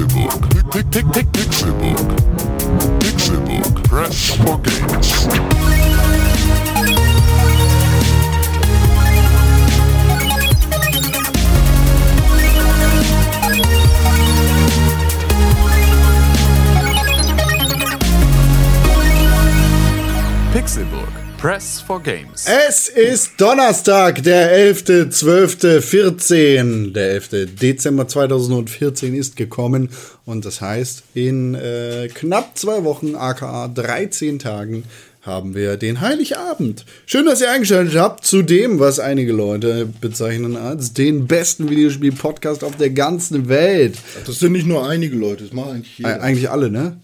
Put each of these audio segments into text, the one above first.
Pixelbook. Pixelbook. Pixelbook. Press for games. Pixelbook. Press for games. Es ist Donnerstag, der 11.12.14. Der 11. Dezember 2014 ist gekommen und das heißt, in äh, knapp zwei Wochen, aka 13 Tagen, haben wir den Heiligabend. Schön, dass ihr eingeschaltet habt zu dem, was einige Leute bezeichnen als den besten Videospiel-Podcast auf der ganzen Welt. Das sind nicht nur einige Leute, das machen eigentlich jeder. eigentlich alle, ne?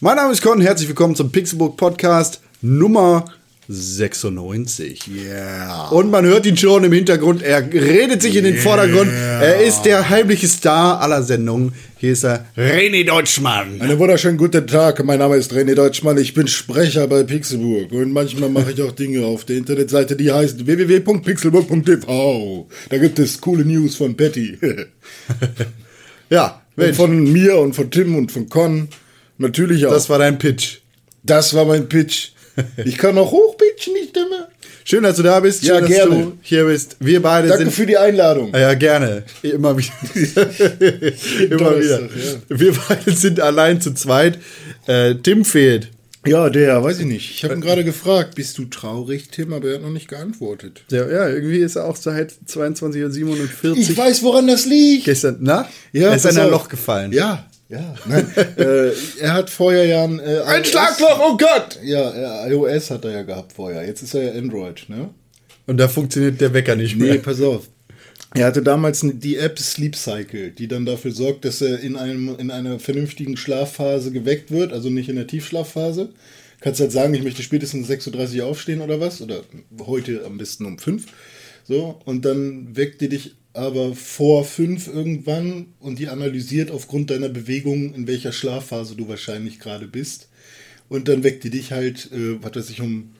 Mein Name ist Con, herzlich willkommen zum Pixelbook Podcast Nummer 96. Yeah. Und man hört ihn schon im Hintergrund. Er redet sich in den Vordergrund. Er ist der heimliche Star aller Sendungen. Hier ist er, René Deutschmann. Einen wunderschönen guten Tag, mein Name ist René Deutschmann, ich bin Sprecher bei Pixelburg und manchmal mache ich auch Dinge auf der Internetseite, die heißt www.pixelburg.tv. Da gibt es coole News von Patty. Ja, von mir und von Tim und von Con. Natürlich auch. das war dein Pitch. das war mein Pitch. Ich kann auch hochpitchen, die Stimme. Schön, dass du da bist. Schön, Ja, dass gerne. du hier bist. Wir beide Danke sind. für die Einladung. Ah Ja, gerne. Immer wieder. Immer wieder. Wir beide sind allein zu zweit. Äh, Tim fehlt. Ja, der, weiß ich nicht. Ich habe ihn gerade gefragt, bist du traurig, Tim? Aber er hat noch nicht geantwortet. Ja, ja, irgendwie ist er auch seit 22.47 Ich weiß, woran das liegt. gestern. Na? Ja, er ist in ein. Loch gefallen. Ja, ja. Nein, äh, er hat vorher ja ein, äh, Ein Schlagloch, oh Gott! Ja, iOS hat er ja gehabt vorher. Jetzt ist er ja Android, ne? Und da funktioniert der Wecker nicht mehr. Nee, pass auf. Er hatte damals die App Sleep Cycle, die dann dafür sorgt, dass er in, einem, in einer vernünftigen Schlafphase geweckt wird, also nicht in der Tiefschlafphase. Kannst halt sagen, ich möchte spätestens 6.30 Uhr aufstehen oder was, oder heute am besten um 5. So, und dann weckt die dich aber vor 5 irgendwann und die analysiert aufgrund deiner Bewegung, in welcher Schlafphase du wahrscheinlich gerade bist. Und dann weckt die dich halt, äh, was weiß ich, um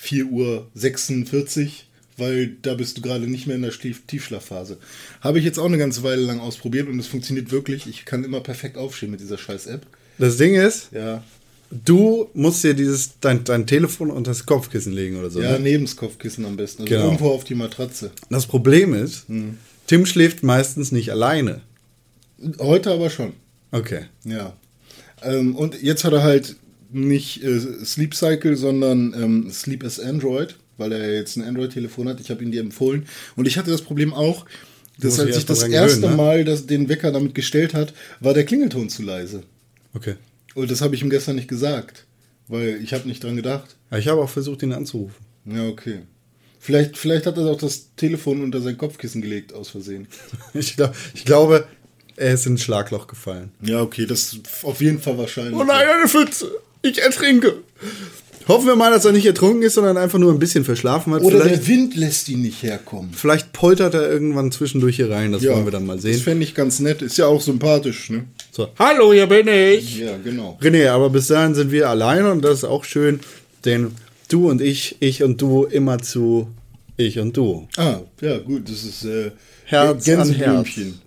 4.46 Uhr, weil da bist du gerade nicht mehr in der Stief Tiefschlafphase. Habe ich jetzt auch eine ganze Weile lang ausprobiert und es funktioniert wirklich. Ich kann immer perfekt aufstehen mit dieser scheiß App. Das Ding ist, Ja, du musst dir dieses, dein, dein Telefon unter das Kopfkissen legen oder so. ja ne? neben das Kopfkissen am besten. Also Genau. irgendwo auf die Matratze. Das Problem ist, Hm. Tim schläft meistens nicht alleine. Heute aber schon. Okay. Ja. Ähm, und jetzt hat er halt nicht äh, Sleep Cycle, sondern ähm, Sleep as Android, weil er jetzt ein Android-Telefon hat. Ich habe ihn dir empfohlen. Und ich hatte das Problem auch, dass als ich das erste gewöhnen, ne? Mal das, den Wecker damit gestellt hat, war der Klingelton zu leise. Okay. Und das habe ich ihm gestern nicht gesagt, weil ich habe nicht dran gedacht. Aber ich habe auch versucht, ihn anzurufen. Ja, okay. Vielleicht, vielleicht hat er auch das Telefon unter sein Kopfkissen gelegt, aus Versehen. Ich, glaub, ich glaube, er ist in ein Schlagloch gefallen. Ja, okay, das ist auf jeden Fall wahrscheinlich. Oh nein, eine Pfütze! Ich ertrinke! Hoffen wir mal, dass er nicht ertrunken ist, sondern einfach nur ein bisschen verschlafen hat. Oder vielleicht, der Wind lässt ihn nicht herkommen. vielleicht poltert er irgendwann zwischendurch hier rein. Das wollen wir dann mal Das sehen. fände ich ganz nett. Ist ja auch sympathisch, ne? So. Hallo, hier bin ich! Ja, genau. René, aber bis dahin sind wir alleine und das ist auch schön, denn du und ich, ich und du immer zu ich und du. Ah, ja, gut, das ist äh, Herz an Gänseblümchen.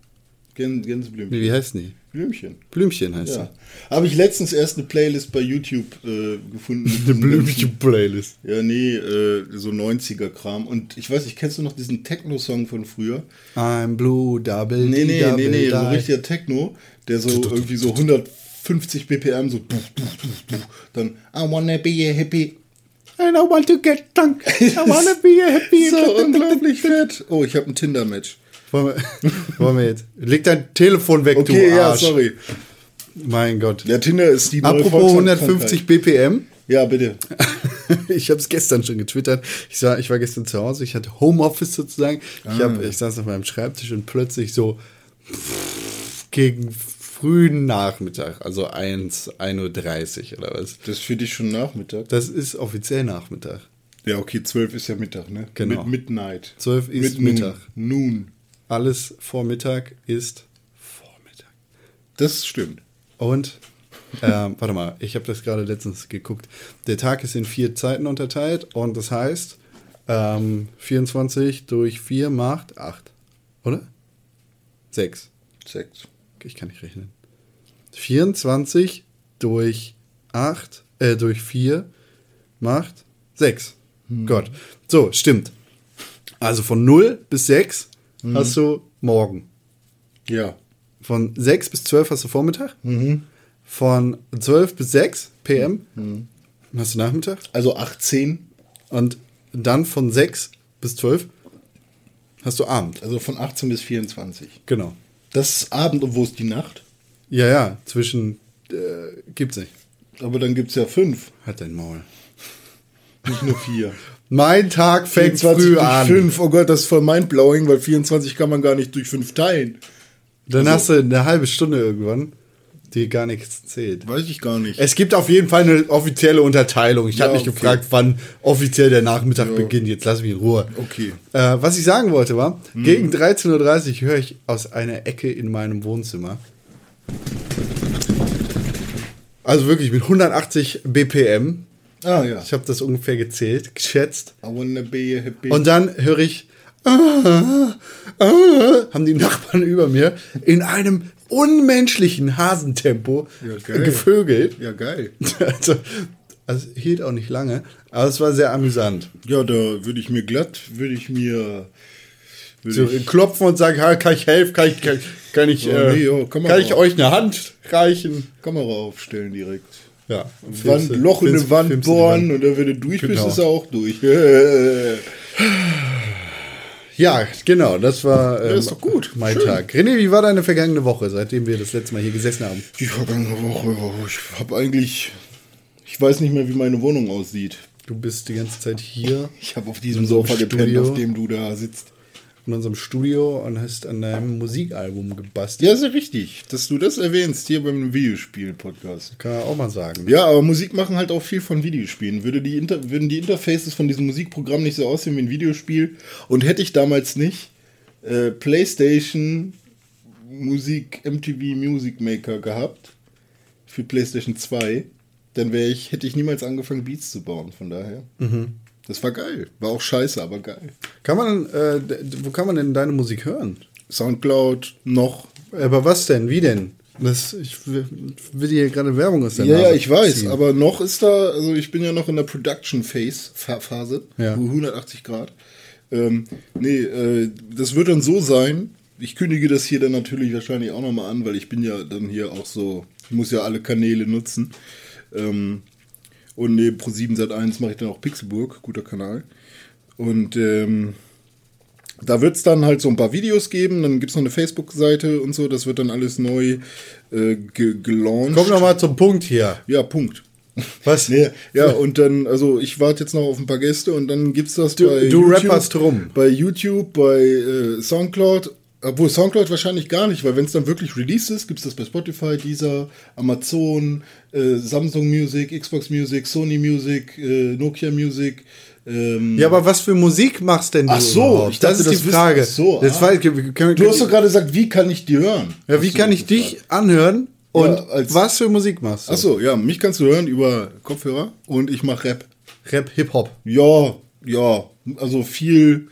Gän Gänseblümchen. Wie heißt die? Blümchen. Blümchen heißt Ja. Habe ich letztens erst eine Playlist bei YouTube äh, gefunden. sie. diesem Blümchen-Playlist. Ja, nee, äh, so 90er-Kram. Und ich weiß nicht, kennst du noch diesen Techno-Song von früher? I'm blue, double Nee, nee, double nee, nee, so die. richtiger Techno, der so irgendwie so 150 BPM, so dann I wanna be a hippie. And I want to get drunk. I wanna be a happy. So unglaublich fett. Oh, ich habe ein Tinder-Match. Wollen wir, wollen wir jetzt? Leg dein Telefon weg, Okay, du ja, Arsch. sorry. Mein Gott. Der Tinder ist die neue Apropos Volkskrankheit. 150 BPM. Ja, bitte. ich habe es gestern schon getwittert. Ich war, ich war gestern zu Hause, ich hatte Homeoffice sozusagen. Ich, Ah. hab, ich saß auf meinem Schreibtisch und plötzlich so gegen frühen Nachmittag, also 1, 1.30 Uhr oder was. Das ist für dich schon Nachmittag? Das ist offiziell Nachmittag. Ja, okay, 12 ist ja Mittag, ne? Genau. Mit Midnight. 12 ist Mit Mittag. Noon. Alles vor Mittag ist Vormittag. Das stimmt. Und, ähm, warte mal, ich habe das gerade letztens geguckt. Der Tag ist in vier Zeiten unterteilt und das heißt, ähm, 24 durch 4 macht 8. Oder? 6. Sechs. Ich kann nicht rechnen. 24 durch 8, äh, durch 4 macht 6. Gott. So, stimmt. Also von 0 bis 6 hast du morgen. Ja. Von 6 bis 12 hast du Vormittag. Von 12 bis 6 PM hast du Nachmittag. Also 18, Und dann von 6 bis 12 hast du Abend. also von 18 bis 24. Genau. Das ist Abend und wo ist die Nacht? Ja, ja, zwischen äh, gibt's nicht. Aber dann gibt es ja fünf, Halt dein Maul. nicht nur vier. Mein Tag fängt 24 früh durch an. 5. Oh Gott, das ist voll mindblowing, weil 24 kann man gar nicht durch 5 teilen. Dann hast du eine halbe Stunde irgendwann, die gar nichts zählt. Weiß ich gar nicht. Es gibt auf jeden Fall eine offizielle Unterteilung. Ich Ja, habe mich okay. gefragt, wann offiziell der Nachmittag beginnt. Jetzt lass mich in Ruhe. Okay. Äh, was ich sagen wollte war, gegen 13.30 Uhr höre ich aus einer Ecke in meinem Wohnzimmer. Also wirklich mit 180 BPM. Ah ja. Ich habe das ungefähr gezählt, geschätzt. I wanna be a happy. Und dann höre ich, ah, ah, haben die Nachbarn über mir in einem unmenschlichen Hasentempo Ja, gevögelt. ja, geil. Also, also hielt auch nicht lange, aber es war sehr amüsant. Ja, da würde ich mir glatt, würde ich mir. So klopfen und sagen, "Ha, kann ich helfen, kann ich, kann, ich, Oh, äh, nee, oh, komm mal kann ich euch eine Hand reichen? Kamera aufstellen direkt. Ja. Wand, Loch in eine Wand filmst du die bohren Wand. und dann, wenn du durch bist, Genau. ist er auch durch. Ja, genau, das war ähm, ist doch gut. mein Schön. Tag. René, wie war deine vergangene Woche, seitdem wir das letzte Mal hier gesessen haben? Die vergangene Woche, ich habe eigentlich. Ich weiß nicht mehr, wie meine Wohnung aussieht. Du bist die ganze Zeit hier Ich habe auf diesem Sofa gepennt, auf dem du da sitzt. In unserem Studio und hast an deinem Musikalbum gebastelt. Ja, sehr richtig, dass du das erwähnst hier beim Videospiel-Podcast. Kann man auch mal sagen. Ja, aber Musik machen halt auch viel von Videospielen. Würde die Inter würden die Interfaces von diesem Musikprogramm nicht so aussehen wie ein Videospiel und hätte ich damals nicht äh, PlayStation Musik, MTV Music Maker gehabt für PlayStation 2, dann wäre ich, hätte ich niemals angefangen, Beats zu bauen. Von daher. Das war geil. War auch scheiße, aber geil. Kann man, äh, wo kann man denn deine Musik hören? Soundcloud noch. Aber was denn? Wie denn? Das, ich will, hier gerade Werbung aus der Ja, ja, ich weiß, ziehen. aber noch ist da, also ich bin ja noch in der Production Phase, Phase, Ja. 180 Grad. Ähm, nee, äh, das wird dann so sein, ich kündige das hier dann natürlich wahrscheinlich auch nochmal an, weil ich bin ja dann hier auch so, ich muss ja alle Kanäle nutzen. Ähm, und neben Pro7 Sat1 mache ich dann auch Pixelburg, guter Kanal. Und ähm, da wird es dann halt so ein paar Videos geben, dann gibt es noch eine Facebook-Seite und so, das wird dann alles neu äh, ge gelauncht. Komm noch mal zum Punkt hier. Ja, Punkt. Was? Nee, ja, und dann, also ich warte jetzt noch auf ein paar Gäste und dann gibt's das Du- bei du rapperst rum. Bei YouTube, bei äh, Soundcloud, obwohl Soundcloud wahrscheinlich gar nicht, weil wenn es dann wirklich released ist, gibt's das bei Spotify, Deezer, Amazon, äh, Samsung Music, Xbox Music, Sony Music, äh, Nokia Music. Ähm, Ja, aber was für Musik machst denn du? Ach so, überhaupt? ich dachte, das ist das die Frage. ach so, ah. weiß, können, können, du hast doch gerade gesagt, wie kann ich die hören? ja, wie kann ich dich anhören und Ja, was für Musik machst du? Achso, ja, mich kannst du hören über Kopfhörer und ich mache Rap. Rap, Hip-Hop. Ja, ja, also viel,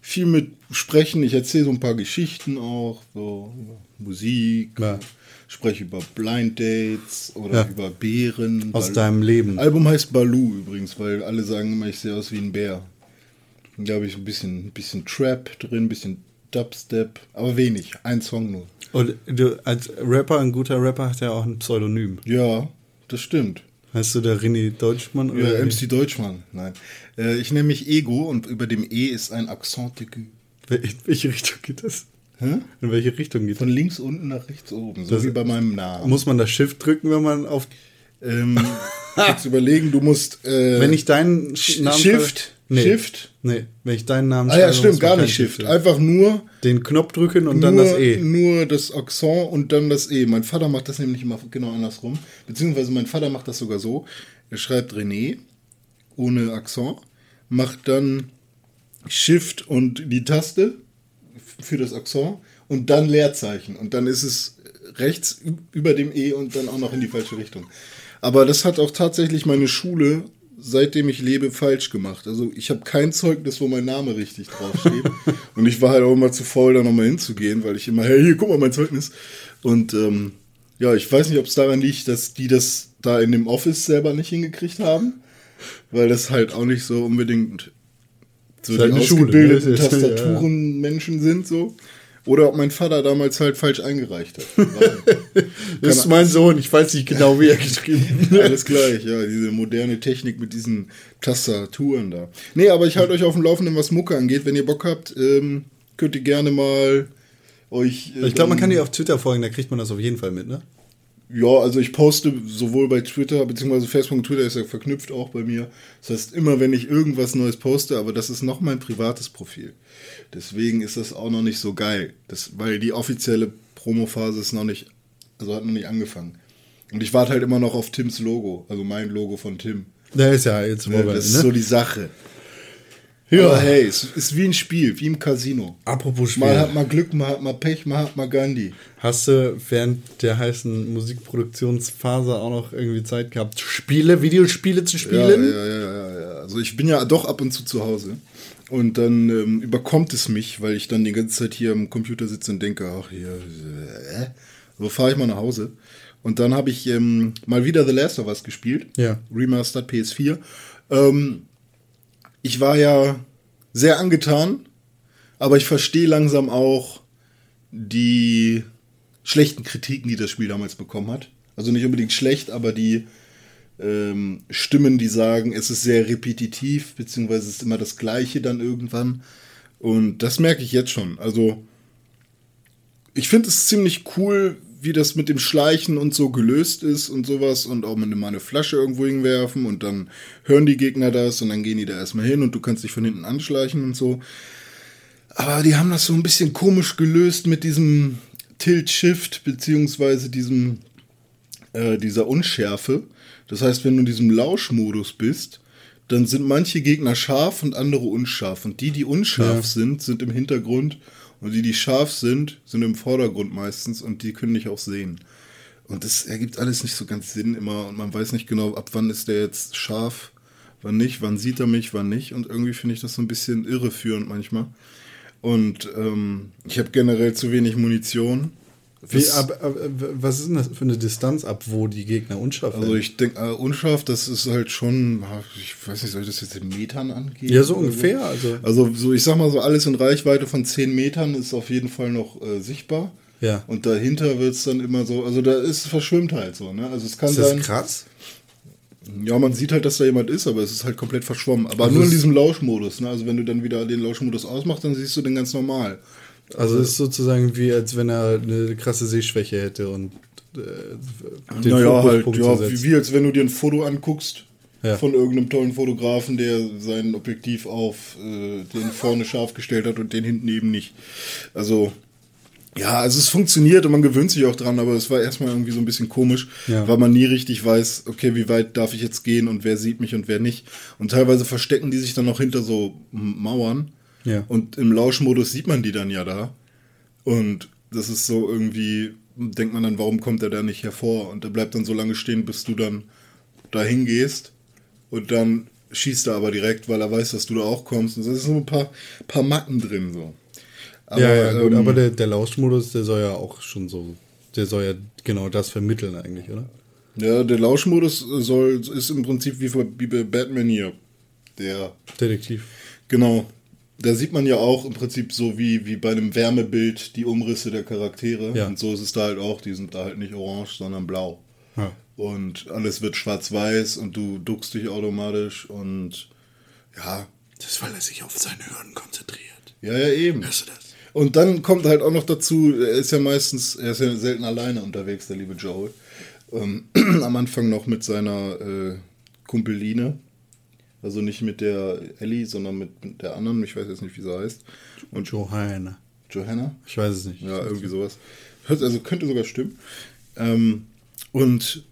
viel mit Sprechen. Ich erzähle so ein paar Geschichten auch, so über Musik, Ja. spreche über Blind Dates oder Ja. über Bären. Aus Bal- deinem Leben. Album heißt Baloo übrigens, weil alle sagen immer, ich sehe aus wie ein Bär. Da habe ich ein bisschen, ein bisschen Trap drin, ein bisschen Dubstep, aber wenig, ein Song nur. Und du, als Rapper, ein guter Rapper hat ja auch ein Pseudonym. Ja, das stimmt. Heißt du der René Deutschmann? Ja, Oder MC Deutschmann, nein. Äh, ich nenne mich Ego und über dem E ist ein Accent aigu. In welche Richtung geht das? Hä? In welche Richtung geht Von das? links unten nach rechts oben, so Das- wie bei meinem Namen. Muss man das Shift drücken, wenn man auf. ähm, jetzt überlegen, du musst. Äh, Wenn ich deinen Sh- Namen. Shift? Nee. Shift? Nee, wenn ich deinen Namen Ah ja, schreibe, stimmt, gar nicht Shift. drücken. Einfach nur, Den Knopf drücken und nur, dann das E. nur das Accent und dann das E. Mein Vater macht das nämlich immer genau andersrum. Beziehungsweise mein Vater macht das sogar so. Er schreibt René ohne Accent, macht dann Shift und die Taste für das Accent und dann Leerzeichen. Und dann ist es rechts über dem E und dann auch noch in die falsche Richtung. Aber das hat auch tatsächlich meine Schule, seitdem ich lebe, falsch gemacht. Also ich habe kein Zeugnis, wo mein Name richtig draufsteht. und ich war halt auch immer zu faul, da nochmal hinzugehen, weil ich immer, hey, hier, guck mal mein Zeugnis. Und ähm, Ja, ich weiß nicht, ob es daran liegt, dass die das da in dem Office selber nicht hingekriegt haben, weil das halt auch nicht so unbedingt so Ist die halt eine Schule, ausgebildeten ne? Tastaturenmenschen sind so. Oder ob mein Vater damals halt falsch eingereicht hat. Das ist mein Sohn, ich weiß nicht genau, wie er geschrieben hat. Alles gleich, ja, diese moderne Technik mit diesen Tastaturen da. Nee, aber ich halte euch auf dem Laufenden, was Mucke angeht. Wenn ihr Bock habt, ähm, könnt ihr gerne mal euch. äh, Ich glaube, man kann dann- dir auf Twitter folgen, da kriegt man das auf jeden Fall mit, ne? Ja, also ich poste sowohl bei Twitter, beziehungsweise Facebook und Twitter ist ja verknüpft auch bei mir. Das heißt, immer wenn ich irgendwas Neues poste, aber das ist noch mein privates Profil. Deswegen ist das auch noch nicht so geil. Das, weil die offizielle Promophase ist noch nicht, also hat noch nicht angefangen. Und ich warte halt immer noch auf Tims Logo, also mein Logo von Tim. Der ist ja jetzt Ja, vorbei, das ist ne? so die Sache. Ja. Aber hey, es ist wie ein Spiel, wie im Casino. Apropos Spiel. Mal hat man Glück, mal hat man Pech, mal hat man Gandhi. Hast du während der heißen Musikproduktionsphase auch noch irgendwie Zeit gehabt, Spiele, Videospiele zu Ja, spielen? ja, ja, ja, ja. Also ich bin ja doch ab und zu zu Hause. Und dann ähm, überkommt es mich, weil ich dann die ganze Zeit hier am Computer sitze und denke, ach hier, äh, so fahre ich mal nach Hause. Und dann habe ich ähm, mal wieder The Last of Us gespielt. Ja. Remastered PS4. Ähm, ich war ja sehr angetan, aber ich verstehe langsam auch die schlechten Kritiken, die das Spiel damals bekommen hat. Also nicht unbedingt schlecht, aber die ähm, Stimmen, die sagen, es ist sehr repetitiv, beziehungsweise es ist immer das Gleiche dann irgendwann. Und das merke ich jetzt schon. Also, ich finde es ziemlich cool, wie das mit dem Schleichen und so gelöst ist und sowas und auch mal eine Flasche irgendwo hinwerfen und dann hören die Gegner das und dann gehen die da erstmal hin und du kannst dich von hinten anschleichen und so. Aber die haben das so ein bisschen komisch gelöst mit diesem Tilt-Shift, beziehungsweise diesem, äh, dieser Unschärfe. Das heißt, wenn du in diesem Lauschmodus bist, dann sind manche Gegner scharf und andere unscharf. Und die, die unscharf Ja. sind, sind im Hintergrund. Und die, die scharf sind, sind im Vordergrund meistens und die können dich auch sehen. Und das ergibt alles nicht so ganz Sinn immer und man weiß nicht genau, ab wann ist der jetzt scharf, wann nicht, wann sieht er mich, wann nicht. Und irgendwie finde ich das so ein bisschen irreführend manchmal. Und ähm, ich habe generell zu wenig Munition. Wie, Was- ab, ab, was ist denn das für eine Distanz, ab wo die Gegner unscharf also werden? ich denke, äh, unscharf, das ist halt schon, ich weiß nicht, soll ich das jetzt in Metern angehen? Ja, so ungefähr, also- Also so, ich sag mal so, alles in Reichweite von 10 Metern ist auf jeden Fall noch äh, sichtbar. Ja. Und dahinter wird es dann immer so, also da ist verschwimmt halt so, ne? Also es kann ist das sein. krass? Ja, man sieht halt, dass da jemand ist, aber es ist halt komplett verschwommen. Aber Also nur in es- diesem Lauschmodus, ne? Also wenn du dann wieder den Lauschmodus ausmachst, dann siehst du den ganz normal. Also es ist sozusagen wie, als wenn er eine krasse Sehschwäche hätte und äh, den naja, halt, ja, setzt. wie, wie als wenn du dir ein Foto anguckst Ja. von irgendeinem tollen Fotografen, der sein Objektiv auf äh, den vorne scharf gestellt hat und den hinten eben nicht. Also, ja, also es funktioniert und man gewöhnt sich auch dran, aber es war erstmal irgendwie so ein bisschen komisch, Ja. weil man nie richtig weiß, okay, wie weit darf ich jetzt gehen und wer sieht mich und wer nicht. Und teilweise verstecken die sich dann noch hinter so Mauern. Ja. Und im Lauschmodus sieht man die dann ja da. Und das ist so irgendwie, denkt man dann, warum kommt er da nicht hervor? Und er bleibt dann so lange stehen, bis du dann dahin gehst. Und dann schießt er aber direkt, weil er weiß, dass du da auch kommst. Und da sind so ein paar, paar Macken drin so. Aber, ja, ja, gut, ähm, aber der, der Lauschmodus, der soll ja auch schon so, der soll ja genau das vermitteln eigentlich, oder? ja, der Lauschmodus soll, ist im Prinzip wie, für- wie bei Batman hier. Der Detektiv. Genau. Da sieht man ja auch im Prinzip so wie, wie bei einem Wärmebild die Umrisse der Charaktere. Ja. Und so ist es da halt auch. Die sind da halt nicht orange, sondern blau. Ja. Und alles wird schwarz-weiß und du duckst dich automatisch und ja, Das ist, weil er sich auf seine Hürden konzentriert. ja, ja, eben. Hörst du das? Und dann kommt halt auch noch dazu, er ist ja meistens, er ist ja selten alleine unterwegs, der liebe Joel. Ähm, am Anfang noch mit seiner äh, Kumpeline. Also nicht mit der Ellie, sondern mit, der anderen, ich weiß jetzt nicht, wie sie heißt. Und Johanna. Johanna? Ich weiß es nicht. Ja, irgendwie sowas. Also könnte sogar stimmen. Ähm, und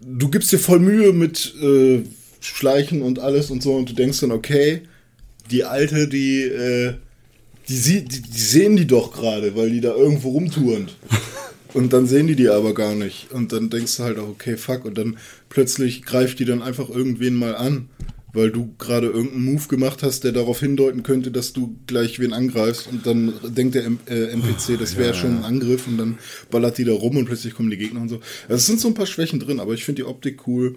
du gibst dir voll Mühe mit äh, Schleichen und alles und so und du denkst dann, okay, die Alte, die, äh, die, sie, die, die sehen die doch gerade, weil die da irgendwo rumturnt. Und dann sehen die die aber gar nicht. Und dann denkst du halt auch, okay, fuck. Und dann plötzlich greift die dann einfach irgendwen mal an. Weil du gerade irgendeinen Move gemacht hast, der darauf hindeuten könnte, dass du gleich wen angreifst und dann denkt der M äh, NPC, das wäre schon ein Angriff und dann ballert die da rum und plötzlich kommen die Gegner und so. Also es sind so ein paar Schwächen drin, aber ich finde die Optik cool.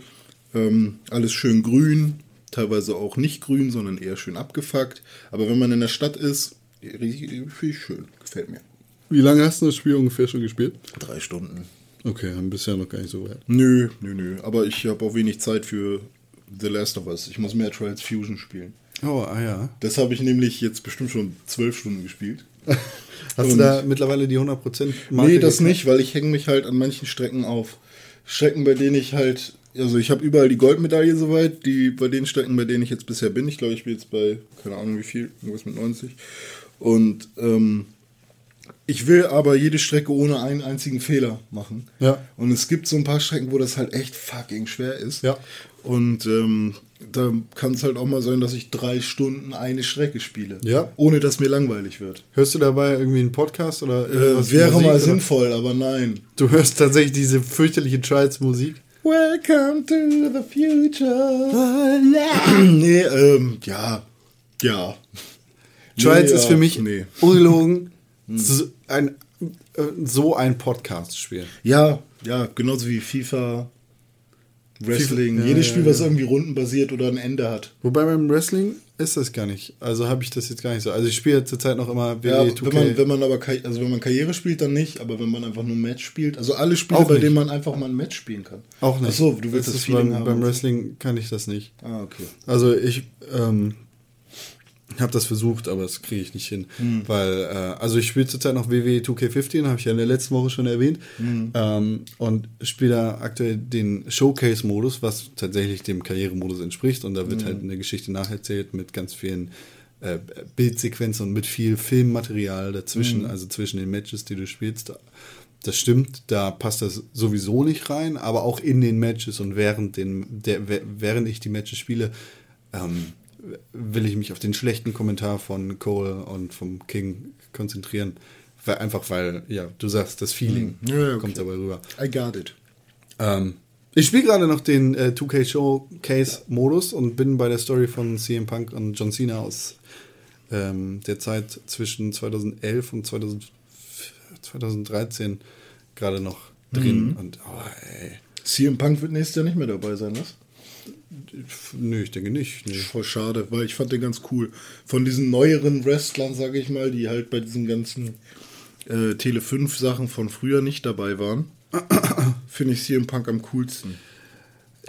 Ähm, alles schön grün, teilweise auch nicht grün, sondern eher schön abgefuckt. Aber wenn man in der Stadt ist, richtig, richtig schön. Gefällt mir. Wie lange hast du das Spiel ungefähr schon gespielt? Drei Stunden. Okay, dann bist du ja noch gar nicht so weit. Nö, nö, nö. Aber ich habe auch wenig Zeit für The Last of Us. Ich muss mehr Trials Fusion spielen. Oh, ah ja. Das habe ich nämlich jetzt bestimmt schon zwölf Stunden gespielt. Hast du Und- da mittlerweile die 100% Marke Nee, das geknackt? nicht, weil ich hänge mich halt an manchen Strecken auf. Strecken, bei denen ich halt, also ich habe überall die Goldmedaille soweit, die bei den Strecken, bei denen ich jetzt bisher bin. Ich glaube, ich bin jetzt bei, keine Ahnung wie viel, irgendwas mit 90. Und ähm, ich will aber jede Strecke ohne einen einzigen Fehler machen. Ja. Und es gibt so ein paar Strecken, wo das halt echt fucking schwer ist. Ja. Und ähm, da kann es halt auch mal sein, dass ich drei Stunden eine Strecke spiele. Ja. Ohne dass mir langweilig wird. Hörst du dabei irgendwie einen Podcast oder Äh, wäre Musik, mal oder? sinnvoll, aber nein. Du hörst tatsächlich diese fürchterliche Trials-Musik. Welcome to the future. nee, ähm, ja. Ja. Trials Nee, ist für mich Nee. ungelogen so ein, äh, so ein Podcast-Spiel. Ja, ja, genauso wie FIFA, Wrestling. Ja, Jedes ja, Spiel, was ja. irgendwie rundenbasiert oder ein Ende hat. Wobei beim Wrestling ist das gar nicht. Also habe ich das jetzt gar nicht so. Also ich spiele zurzeit noch immer WWE Ja, 2K. wenn man, wenn man aber also wenn man Karriere spielt, dann nicht, aber wenn man einfach nur Match spielt, also alle Spiele, Auch bei nicht. denen man einfach mal ein Match spielen kann. auch nicht. Ach so, du willst das, ist Feeling beim, haben. beim Wrestling kann ich das nicht. Ah, okay. Also ich ähm, habe das versucht, aber das kriege ich nicht hin. Hm. Weil, äh, also ich spiele zurzeit noch WWE 2K15, habe ich ja in der letzten Woche schon erwähnt. Hm. Ähm, und spiele da aktuell den Showcase-Modus, was tatsächlich dem Karrieremodus entspricht. Und da wird halt eine Geschichte nacherzählt mit ganz vielen äh, Bildsequenzen und mit viel Filmmaterial dazwischen, Hm. also zwischen den Matches, die du spielst. Das stimmt, da passt das sowieso nicht rein, aber auch in den Matches und während, den, der, während ich die Matches spiele, ähm, will ich mich auf den schlechten Kommentar von Cole und vom King konzentrieren. Weil, einfach weil, ja, du sagst, das Feeling Ja, ja, okay. kommt dabei rüber. I got it. Ähm, ich spiele gerade noch den äh, 2K Showcase-Modus und bin bei der Story von CM Punk und John Cena aus ähm, der Zeit zwischen 2011 und 2000, 2013 gerade noch drin. Mhm. Und, oh. CM Punk wird nächstes Jahr nicht mehr dabei sein, was? Nö, ich denke nicht. Nee. Voll schade, weil ich fand den ganz cool. Von diesen neueren Wrestlern, sage ich mal, die halt bei diesen ganzen äh, Tele 5 Sachen von früher nicht dabei waren, finde ich CM Punk am coolsten.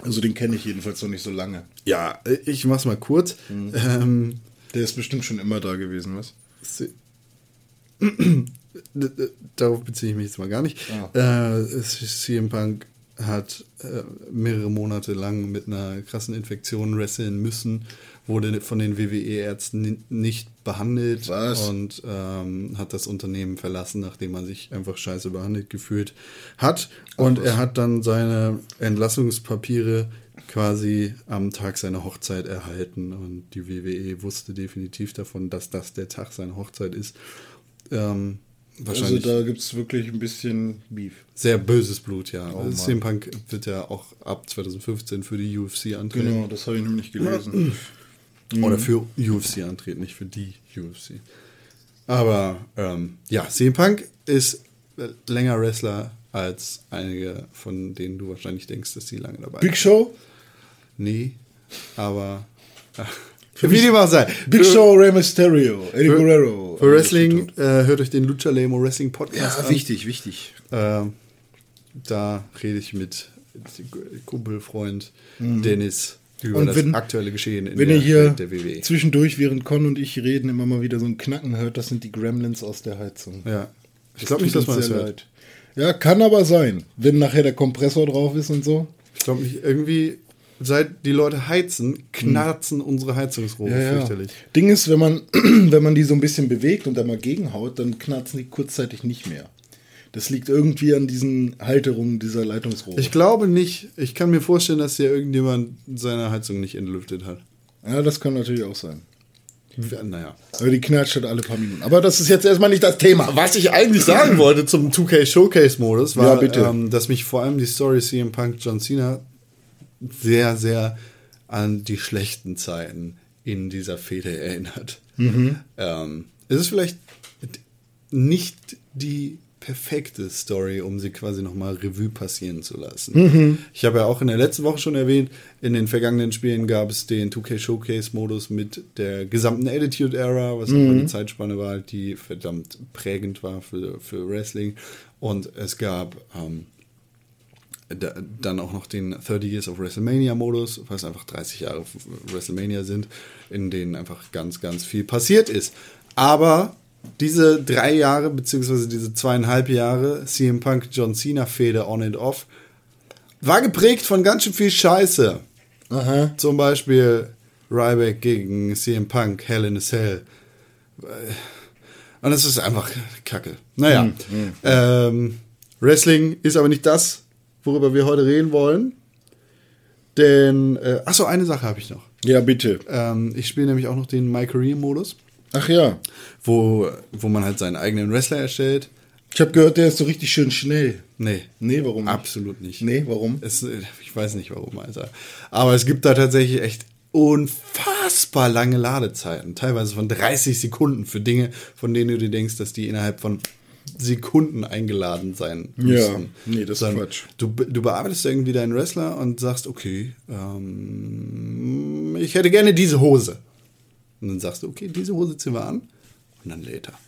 Also den kenne ich jedenfalls noch nicht so lange. Ja, äh, ich mach's mal kurz. Mhm. Ähm, Der ist bestimmt schon immer da gewesen, was? C- Darauf beziehe ich mich jetzt mal gar nicht. Ah. Äh, CM Punk hat äh, mehrere Monate lang mit einer krassen Infektion wresteln müssen, wurde von den WWE-Ärzten ni- nicht behandelt Was? und ähm, hat das Unternehmen verlassen, nachdem er sich einfach scheiße behandelt gefühlt hat. Und er hat dann seine Entlassungspapiere quasi am Tag seiner Hochzeit erhalten und die WWE wusste definitiv davon, dass das der Tag seiner Hochzeit ist. Ähm, Also wahrscheinlich da gibt es wirklich ein bisschen Beef. sehr böses Blut, ja. Oh Also. CM Punk wird ja auch ab 2015 für die UFC antreten. Genau, das habe ich nämlich gelesen. Oder für UFC antreten, nicht für die UFC. Aber ähm, ja, CM Punk ist äh, länger Wrestler als einige, von denen du wahrscheinlich denkst, dass die lange dabei Big Show? Nee, aber äh, wie dem auch sei. Big für, Show, Rey Mysterio, Eddie Guerrero. Für Wrestling äh, hört euch den Lucha Lemo Wrestling Podcast Ja, an. wichtig, wichtig. Ähm, da rede ich mit Kumpel, Freund Dennis über Mhm. Und das wenn- aktuelle Geschehen in Wenn der, ihr hier der. WWE. zwischendurch, während Con und ich reden, immer mal wieder so ein Knacken hört, das sind die Gremlins aus der Heizung. Ja. Ich glaube nicht, dass man das hört. leid. Ja, kann aber sein, wenn nachher der Kompressor drauf ist und so. Ich glaube nicht, irgendwie, seit die Leute heizen, knarzen unsere Heizungsrohre Ja, ja. fürchterlich. Ding ist, wenn man, wenn man die so ein bisschen bewegt und da mal gegenhaut, dann knarzen die kurzzeitig nicht mehr. Das liegt irgendwie an diesen Halterungen dieser Leitungsrohre. Ich glaube nicht. Ich kann mir vorstellen, dass hier irgendjemand seine Heizung nicht entlüftet hat. ja, das kann natürlich auch sein. Naja. Aber die knatscht halt alle paar Minuten. Aber das ist jetzt erstmal nicht das Thema. Was ich eigentlich sagen wollte zum 2K Showcase Modus war, Ja, bitte. Ähm, dass mich vor allem die Story CM Punk John Cena sehr, sehr an die schlechten Zeiten in dieser Fehde erinnert. Mhm. Ähm, es ist vielleicht nicht die perfekte Story, um sie quasi nochmal Revue passieren zu lassen. Mhm. Ich habe ja auch in der letzten Woche schon erwähnt, in den vergangenen Spielen gab es den 2K Showcase-Modus mit der gesamten Attitude-Era, was Mhm. auch eine Zeitspanne war, die verdammt prägend war für, für Wrestling. Und es gab ähm, dann auch noch den 30 Years of WrestleMania-Modus, was einfach 30 Jahre WrestleMania sind, in denen einfach ganz, ganz viel passiert ist. Aber diese drei Jahre, beziehungsweise diese zweieinhalb Jahre CM Punk John Cena Fehde on and off, war geprägt von ganz schön viel Scheiße. Aha. Zum Beispiel Ryback gegen CM Punk, Hell in a Cell. Und das ist einfach Kacke. Naja, ähm, Wrestling ist aber nicht das, worüber wir heute reden wollen. Denn, äh, achso, eine Sache habe ich noch. Ja, bitte. Ähm, ich spiele nämlich auch noch den My Career Modus, Ach ja. wo, wo man halt seinen eigenen Wrestler erstellt. Ich habe gehört, der ist so richtig schön schnell. Nee. Nee, warum? Absolut nicht. Nee, warum? Es, äh, ich weiß nicht warum, Alter. Aber es gibt da tatsächlich echt unfassbar lange Ladezeiten. Teilweise von 30 Sekunden für Dinge, von denen du dir denkst, dass die innerhalb von Sekunden eingeladen sein müssen. nee, das ist Sondern Quatsch. Du, du bearbeitest irgendwie deinen Wrestler und sagst, okay, ähm, ich hätte gerne diese Hose. Und dann sagst du, okay, diese Hose ziehen wir an. Und dann lädt er.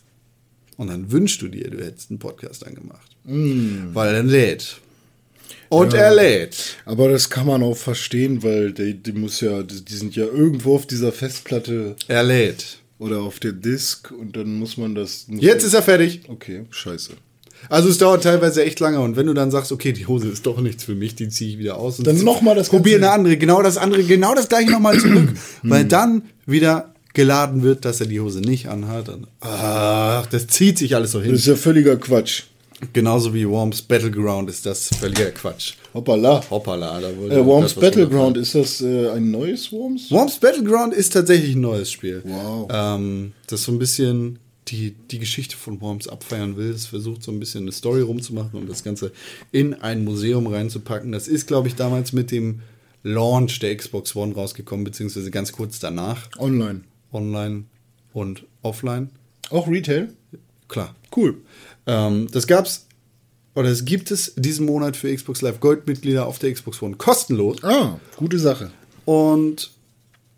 Und dann wünschst du dir, du hättest einen Podcast angemacht. Mm. Weil er lädt. Und er lädt. Aber das kann man auch verstehen, weil die, die muss ja, die, die sind ja irgendwo auf dieser Festplatte Er lädt. Oder auf der Disk und dann muss man das. Jetzt ist er fertig. Okay, scheiße. Also es dauert teilweise echt lange und wenn du dann sagst, okay, die Hose ist doch nichts für mich, die ziehe ich wieder aus und Dann noch mal das probier eine andere, genau das andere, genau das gleiche nochmal zurück, Hm. weil dann wieder geladen wird, dass er die Hose nicht anhat. Und, ach, das zieht sich alles so Das hin. ist ja völliger Quatsch. Genauso wie Worms Battleground ist das völliger Quatsch. Hoppala. Hoppala, da wurde Äh, Worms Battleground, ist das äh, ein neues Worms? Worms Battleground ist tatsächlich ein neues Spiel. Wow. Ähm, das so ein bisschen die, die Geschichte von Worms abfeiern will. Es versucht so ein bisschen eine Story rumzumachen und das Ganze in ein Museum reinzupacken. Das ist, glaube ich, damals mit dem Launch der Xbox One rausgekommen, beziehungsweise ganz kurz danach. Online. Online und offline. Auch Retail? Klar. Cool. Ähm, das gab's, oder es gibt es diesen Monat für Xbox Live Gold-Mitglieder auf der Xbox One kostenlos. Ah, gute Sache. Und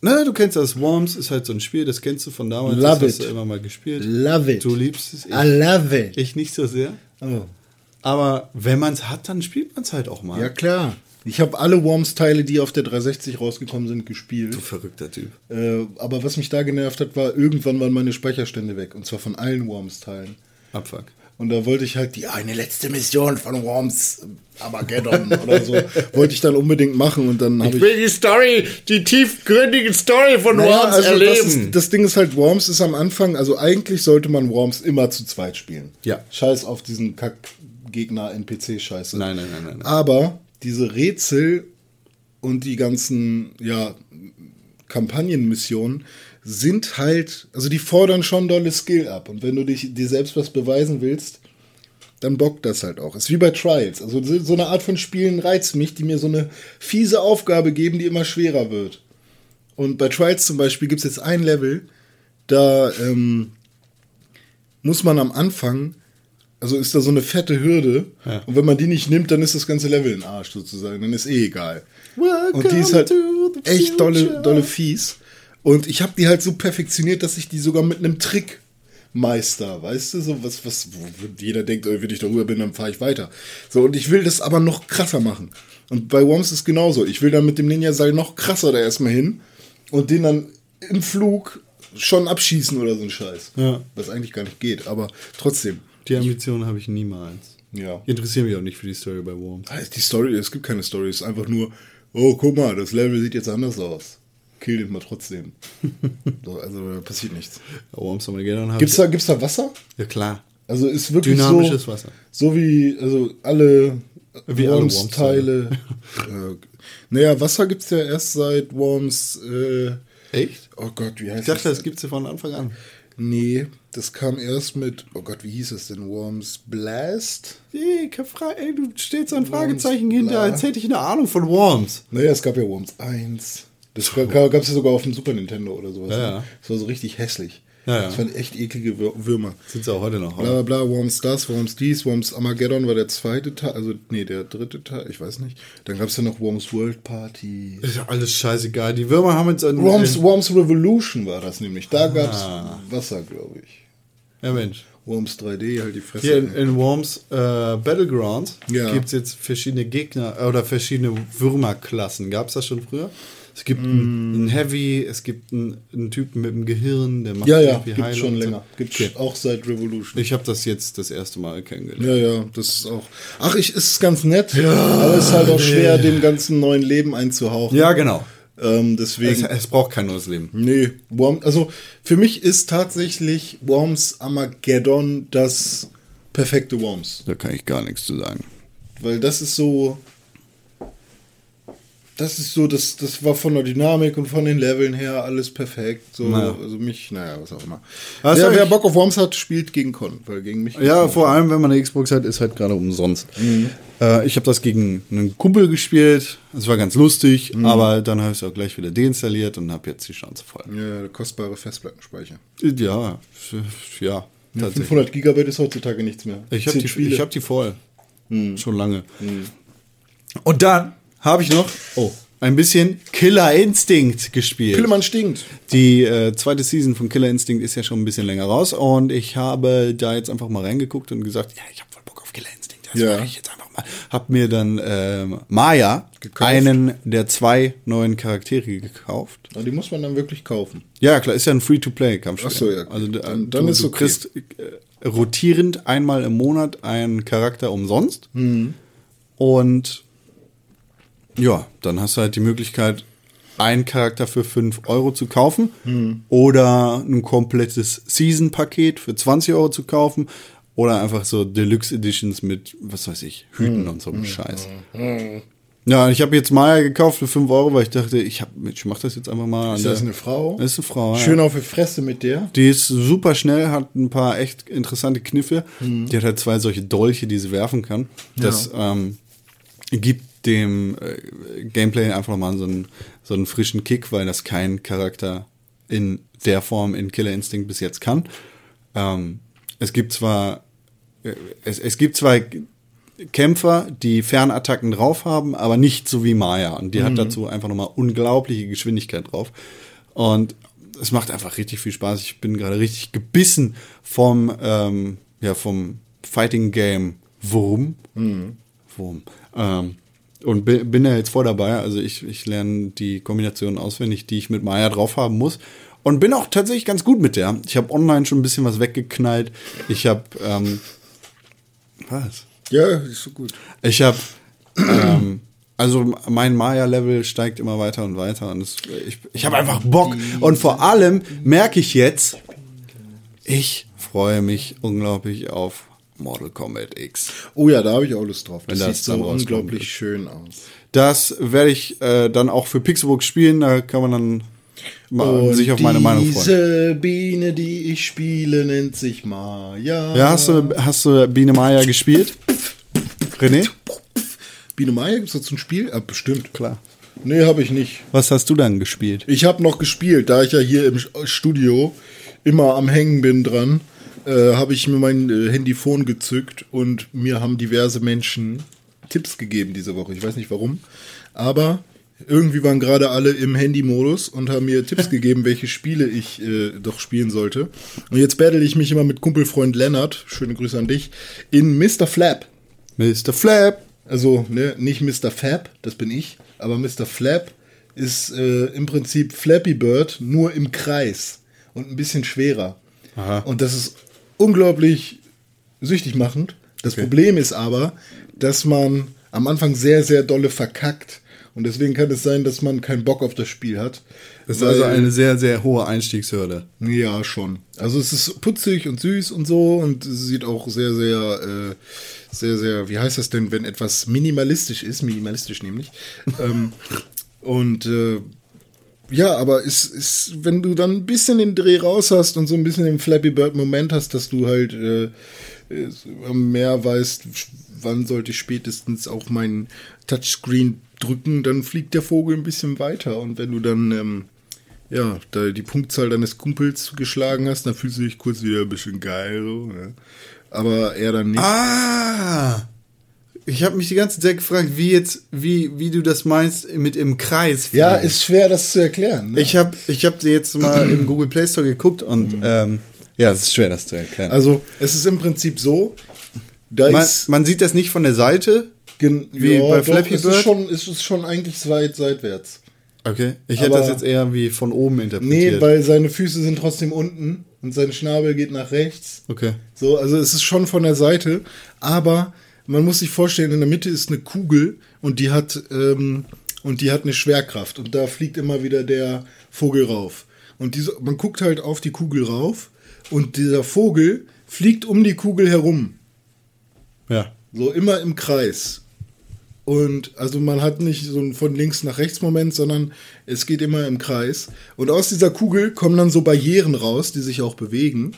na, du kennst das. Worms ist halt so ein Spiel, das kennst du von damals. Love das hast it. du immer mal gespielt. Love it. Du liebst es. Ich, I love it. ich nicht so sehr. Oh. Aber wenn man es hat, dann spielt man es halt auch mal. Ja, klar. Ich habe alle Worms-Teile, die auf der 360 rausgekommen sind, gespielt. Du verrückter Typ. Äh, aber was mich da genervt hat, war, irgendwann waren meine Speicherstände weg. Und zwar von allen Worms-Teilen. Abfuck. Und da wollte ich halt die eine letzte Mission von Worms Armageddon oder so, wollte ich dann unbedingt machen. Und dann habe ich. die Story, die tiefgründige Story von Naja, also das, ist, das Ding ist halt, Worms ist am Anfang, also eigentlich sollte man Worms immer zu zweit spielen. Ja. Scheiß auf diesen Kack-Gegner-NPC-Scheiße. Nein, nein, nein, nein, nein. Aber diese Rätsel und die ganzen, ja, Kampagnenmissionen sind halt, also die fordern schon dolle Skill ab. Und wenn du dich dir selbst was beweisen willst, dann bockt das halt auch. Ist wie bei Trials. Also so eine Art von Spielen reizt mich, die mir so eine fiese Aufgabe geben, die immer schwerer wird. Und bei Trials zum Beispiel gibt es jetzt ein Level, da ähm, muss man am Anfang, also ist da so eine fette Hürde, Ja. und wenn man die nicht nimmt, dann ist das ganze Level in Arsch sozusagen, dann ist eh egal. Welcome und die ist halt echt dolle, dolle fies. Und ich habe die halt so perfektioniert, dass ich die sogar mit einem Trick meister, weißt du, so was, was, wo jeder denkt, wenn ich darüber bin, dann fahre ich weiter. So, und ich will das aber noch krasser machen. Und bei Worms ist genauso. Ich will dann mit dem Ninja-Seil noch krasser da erstmal hin und den dann im Flug schon abschießen oder so ein Scheiß. Ja. Was eigentlich gar nicht geht, aber trotzdem. Die Ambition habe ich niemals. Ja. Ich interessiere mich auch nicht für die Story bei Worms. Die Story, es gibt keine Story, es ist einfach nur, oh, guck mal, das Level sieht jetzt anders aus. Kill den mal trotzdem. so, also da passiert nichts. Worms Gibt's da, gibt's da Wasser? Ja, klar. Also ist wirklich Dynamisches so, Wasser. so wie also alle Wie Worms-Teile. äh, naja, Wasser gibt's ja erst seit Worms. Äh, Echt? oh Gott, wie heißt Ich dachte, das? das gibt es ja von Anfang an. Nee, das kam erst mit. Oh Gott, wie hieß es denn? Worms Blast? Fra- ey, du stellst so ein Fragezeichen Worms, hinter, bla. als hätte ich eine Ahnung von Worms. Naja, es gab ja Worms 1, Das gab es ja sogar auf dem Super Nintendo oder sowas. Ja, ne? ja. Das war so richtig hässlich. Ja. Das waren echt eklige Wür- Würmer. Sind sie auch heute noch. Bla bla bla, Worms das, Worms dies, Worms Armageddon war der zweite Teil, also nee, der dritte Teil, ich weiß nicht. Dann gab es ja noch Worms World Party. Ist ja alles scheißegal. Die Würmer haben jetzt einen. Worms, Worms Revolution war das nämlich. Da gab es Ah. Wasser, glaube ich. ja, Mensch. Worms 3D, halt die Fresse. Hier in, in Worms äh, Battlegrounds Ja. gibt es jetzt verschiedene Gegner äh, oder verschiedene Würmerklassen. Gab es das schon früher? Es gibt Mm. einen, Heavy, es gibt einen, einen Typen mit einem Gehirn, der macht ja, ja, gibt Heilung schon und so. länger. Gibt Okay. auch seit Revolution. Ich habe das jetzt das erste Mal kennengelernt. Ja, ja, das ist auch. Ach, ich ist ganz nett, aber es ist halt auch schwer, dem ganzen neuen Leben einzuhauchen. Ja, genau. Ähm, Es, deswegen. es braucht kein neues Leben. Nee, Worm, also für mich ist tatsächlich Worms Armageddon das perfekte Worms. Da kann ich gar nichts zu sagen. Weil das ist so. Das ist so, das, das war von der Dynamik und von den Leveln her alles perfekt. So, Naja. Also mich, naja, was auch immer. Was wer, wer Bock auf Worms hat, spielt gegen Con, weil gegen mich. Ja, vor allem, wenn man eine Xbox hat, ist halt gerade umsonst. Mhm. Äh, ich habe das gegen einen Kumpel gespielt. Es war ganz lustig, Mhm. aber dann habe ich es auch gleich wieder deinstalliert und habe jetzt die Chance voll. Ja, kostbare Festplattenspeicher. Ja, f- ja, Ja, tatsächlich. 500 Gigabyte ist heutzutage nichts mehr. Ich habe die. Mhm. ich hab die voll. Schon lange. Und dann habe ich noch oh, ein bisschen Killer Instinct gespielt. Pillemann stinkt. Die äh, zweite Season von Killer Instinct ist ja schon ein bisschen länger raus und ich habe da jetzt einfach mal reingeguckt und gesagt, ja, ich habe voll Bock auf Killer Instinct. Das Ja. mache ich jetzt einfach mal. Hab mir dann ähm, Maya, Gekauft. einen der zwei neuen Charaktere gekauft. Aber die muss man dann wirklich kaufen. Ja, klar, ist ja ein Free-to-Play-Kampfspiel. Ach so, ja. Also d- Dann- dann du, ist du okay. kriegst äh, rotierend einmal im Monat einen Charakter umsonst. Mhm. Und ja, dann hast du halt die Möglichkeit, einen Charakter für 5 Euro zu kaufen Mhm. oder ein komplettes Season-Paket für 20 Euro zu kaufen oder einfach so Deluxe Editions mit, was weiß ich, Hüten Mhm. und so einem Scheiß. Ja, ich habe jetzt Maya gekauft für 5 Euro, weil ich dachte, ich, hab, ich mach das jetzt einfach mal. Ist an das eine Frau? Das ist eine Frau, ja. Schön auf die Fresse mit der. Die ist super schnell, hat ein paar echt interessante Kniffe. Mhm. Die hat halt zwei solche Dolche, die sie werfen kann. Das ähm, gibt dem äh, Gameplay einfach nochmal so einen, so einen frischen Kick, weil das kein Charakter in der Form in Killer Instinct bis jetzt kann. Ähm, es gibt zwar äh, es, es gibt zwei Kämpfer, die Fernattacken drauf haben, aber nicht so wie Maya. Und die hat dazu einfach nochmal unglaubliche Geschwindigkeit drauf. Und es macht einfach richtig viel Spaß. Ich bin gerade richtig gebissen vom, ähm, ja, vom Fighting Game Wurm. Wurm. Ähm, und bin, da jetzt voll dabei. Also ich, ich lerne die Kombinationen auswendig, die ich mit Maya drauf haben muss. Und bin auch tatsächlich ganz gut mit der. Ich habe online schon ein bisschen was weggeknallt. Ich habe ähm, was? Ja, ist so gut. Ich habe ähm, also mein Maya-Level steigt immer weiter und weiter und es, ich, ich habe einfach Bock und vor allem merke ich jetzt, ich freue mich unglaublich auf Mortal Kombat X. Oh ja, da habe ich auch Lust drauf. Das, das sieht so unglaublich schön aus. Das werde ich äh, dann auch für Pixelbook spielen, da kann man dann mal sich auf meine Meinung freuen. Diese Biene, die ich spiele, nennt sich Maya. Ja, hast du, hast du Biene Maya gespielt? René? Biene Maya, gibt es dazu ein Spiel? Ah, bestimmt. Klar. Nee, habe ich nicht. Was hast du dann gespielt? Ich habe noch gespielt, da ich ja hier im Studio immer am Hängen bin dran, äh, habe ich mir mein äh, Handyphone gezückt und mir haben diverse Menschen Tipps gegeben diese Woche. Ich weiß nicht warum, aber irgendwie waren gerade alle im Handy-Modus und haben mir Tipps gegeben, welche Spiele ich äh, doch spielen sollte. Und jetzt battle ich mich immer mit Kumpelfreund Lennart, schöne Grüße an dich, in Mr. Flap. Mr. Flap. Also, ne, nicht Mr. Fab, das bin ich, aber Mr. Flap ist äh, im Prinzip Flappy Bird nur im Kreis und ein bisschen schwerer. Aha. Und das ist unglaublich süchtig machend. Das Problem ist aber, dass man am Anfang sehr, sehr dolle verkackt. Und deswegen kann es sein, dass man keinen Bock auf das Spiel hat. Das ist also eine sehr, sehr hohe Einstiegshürde. ja, schon. Also es ist putzig und süß und so und es sieht auch sehr, sehr, äh, sehr, sehr, wie heißt das denn, wenn etwas minimalistisch ist, minimalistisch nämlich. ähm, und äh, ja, aber es ist, wenn du dann ein bisschen den Dreh raus hast und so ein bisschen den Flappy Bird Moment hast, dass du halt äh, äh, mehr weißt, wann sollte ich spätestens auch meinen Touchscreen drücken, dann fliegt der Vogel ein bisschen weiter. Und wenn du dann ähm, ja, da die Punktzahl deines Kumpels geschlagen hast, dann fühlst du dich kurz wieder ein bisschen geil. So, ne? Aber er dann nicht. Ah! Ich habe mich die ganze Zeit gefragt, wie jetzt, wie, wie du das meinst mit im Kreis. ja, ist schwer, das zu erklären. Ne? Ich habe ich hab jetzt mal im Google Play Store geguckt und ähm, ja, es ist schwer, das zu erklären. also, es ist im Prinzip so, da man, ist. man sieht das nicht von der Seite. Gen wie bei doch, Flappy es Bird? Ist schon, es ist schon eigentlich weit seitwärts. Okay. Ich hätte Aber- das jetzt eher wie von oben interpretiert. Nee, weil seine Füße sind trotzdem unten und sein Schnabel geht nach rechts. okay. So, also es ist schon von der Seite, aber man muss sich vorstellen, in der Mitte ist eine Kugel und die hat ähm, und die hat eine Schwerkraft und da fliegt immer wieder der Vogel rauf. Und diese, man guckt halt auf die Kugel rauf und dieser Vogel fliegt um die Kugel herum. Ja. So immer im Kreis. Und also man hat nicht so einen von links nach rechts Moment, sondern es geht immer im Kreis. Und aus dieser Kugel kommen dann so Barrieren raus, die sich auch bewegen.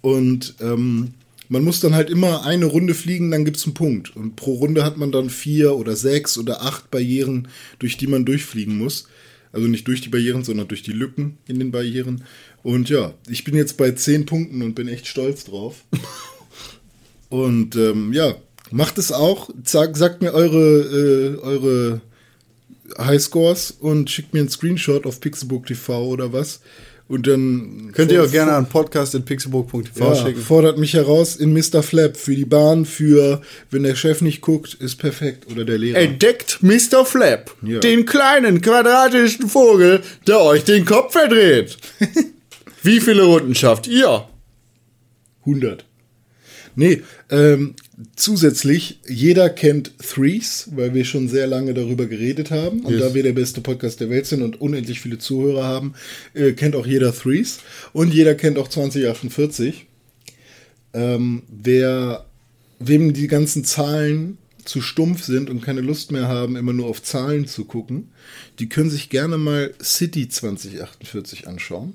Und ähm, man muss dann halt immer eine Runde fliegen, dann gibt es einen Punkt. Und pro Runde hat man dann vier oder sechs oder acht Barrieren, durch die man durchfliegen muss. Also nicht durch die Barrieren, sondern durch die Lücken in den Barrieren. Und ja, ich bin jetzt bei zehn Punkten und bin echt stolz drauf. Und ähm, ja, macht es auch. Sag, sagt mir eure, äh, eure Highscores und schickt mir einen Screenshot auf Pixelbook TV oder was. Und dann Könnt ihr auch gerne an podcast.pixelburg.tv ja, schicken. fordert mich heraus in Mr. Flap für die Bahn, für wenn der Chef nicht guckt, ist perfekt. Oder der Lehrer. Entdeckt Mr. Flap, Ja. den kleinen quadratischen Vogel, der euch den Kopf verdreht. Wie viele Runden schafft ihr? 100. Nee, ähm, zusätzlich, jeder kennt Threes, weil wir schon sehr lange darüber geredet haben. Und Yes. da wir der beste Podcast der Welt sind und unendlich viele Zuhörer haben, äh, kennt auch jeder Threes. Und jeder kennt auch 2048. Ähm, wer, wem die ganzen Zahlen zu stumpf sind und keine Lust mehr haben, immer nur auf Zahlen zu gucken, die können sich gerne mal City 2048 anschauen.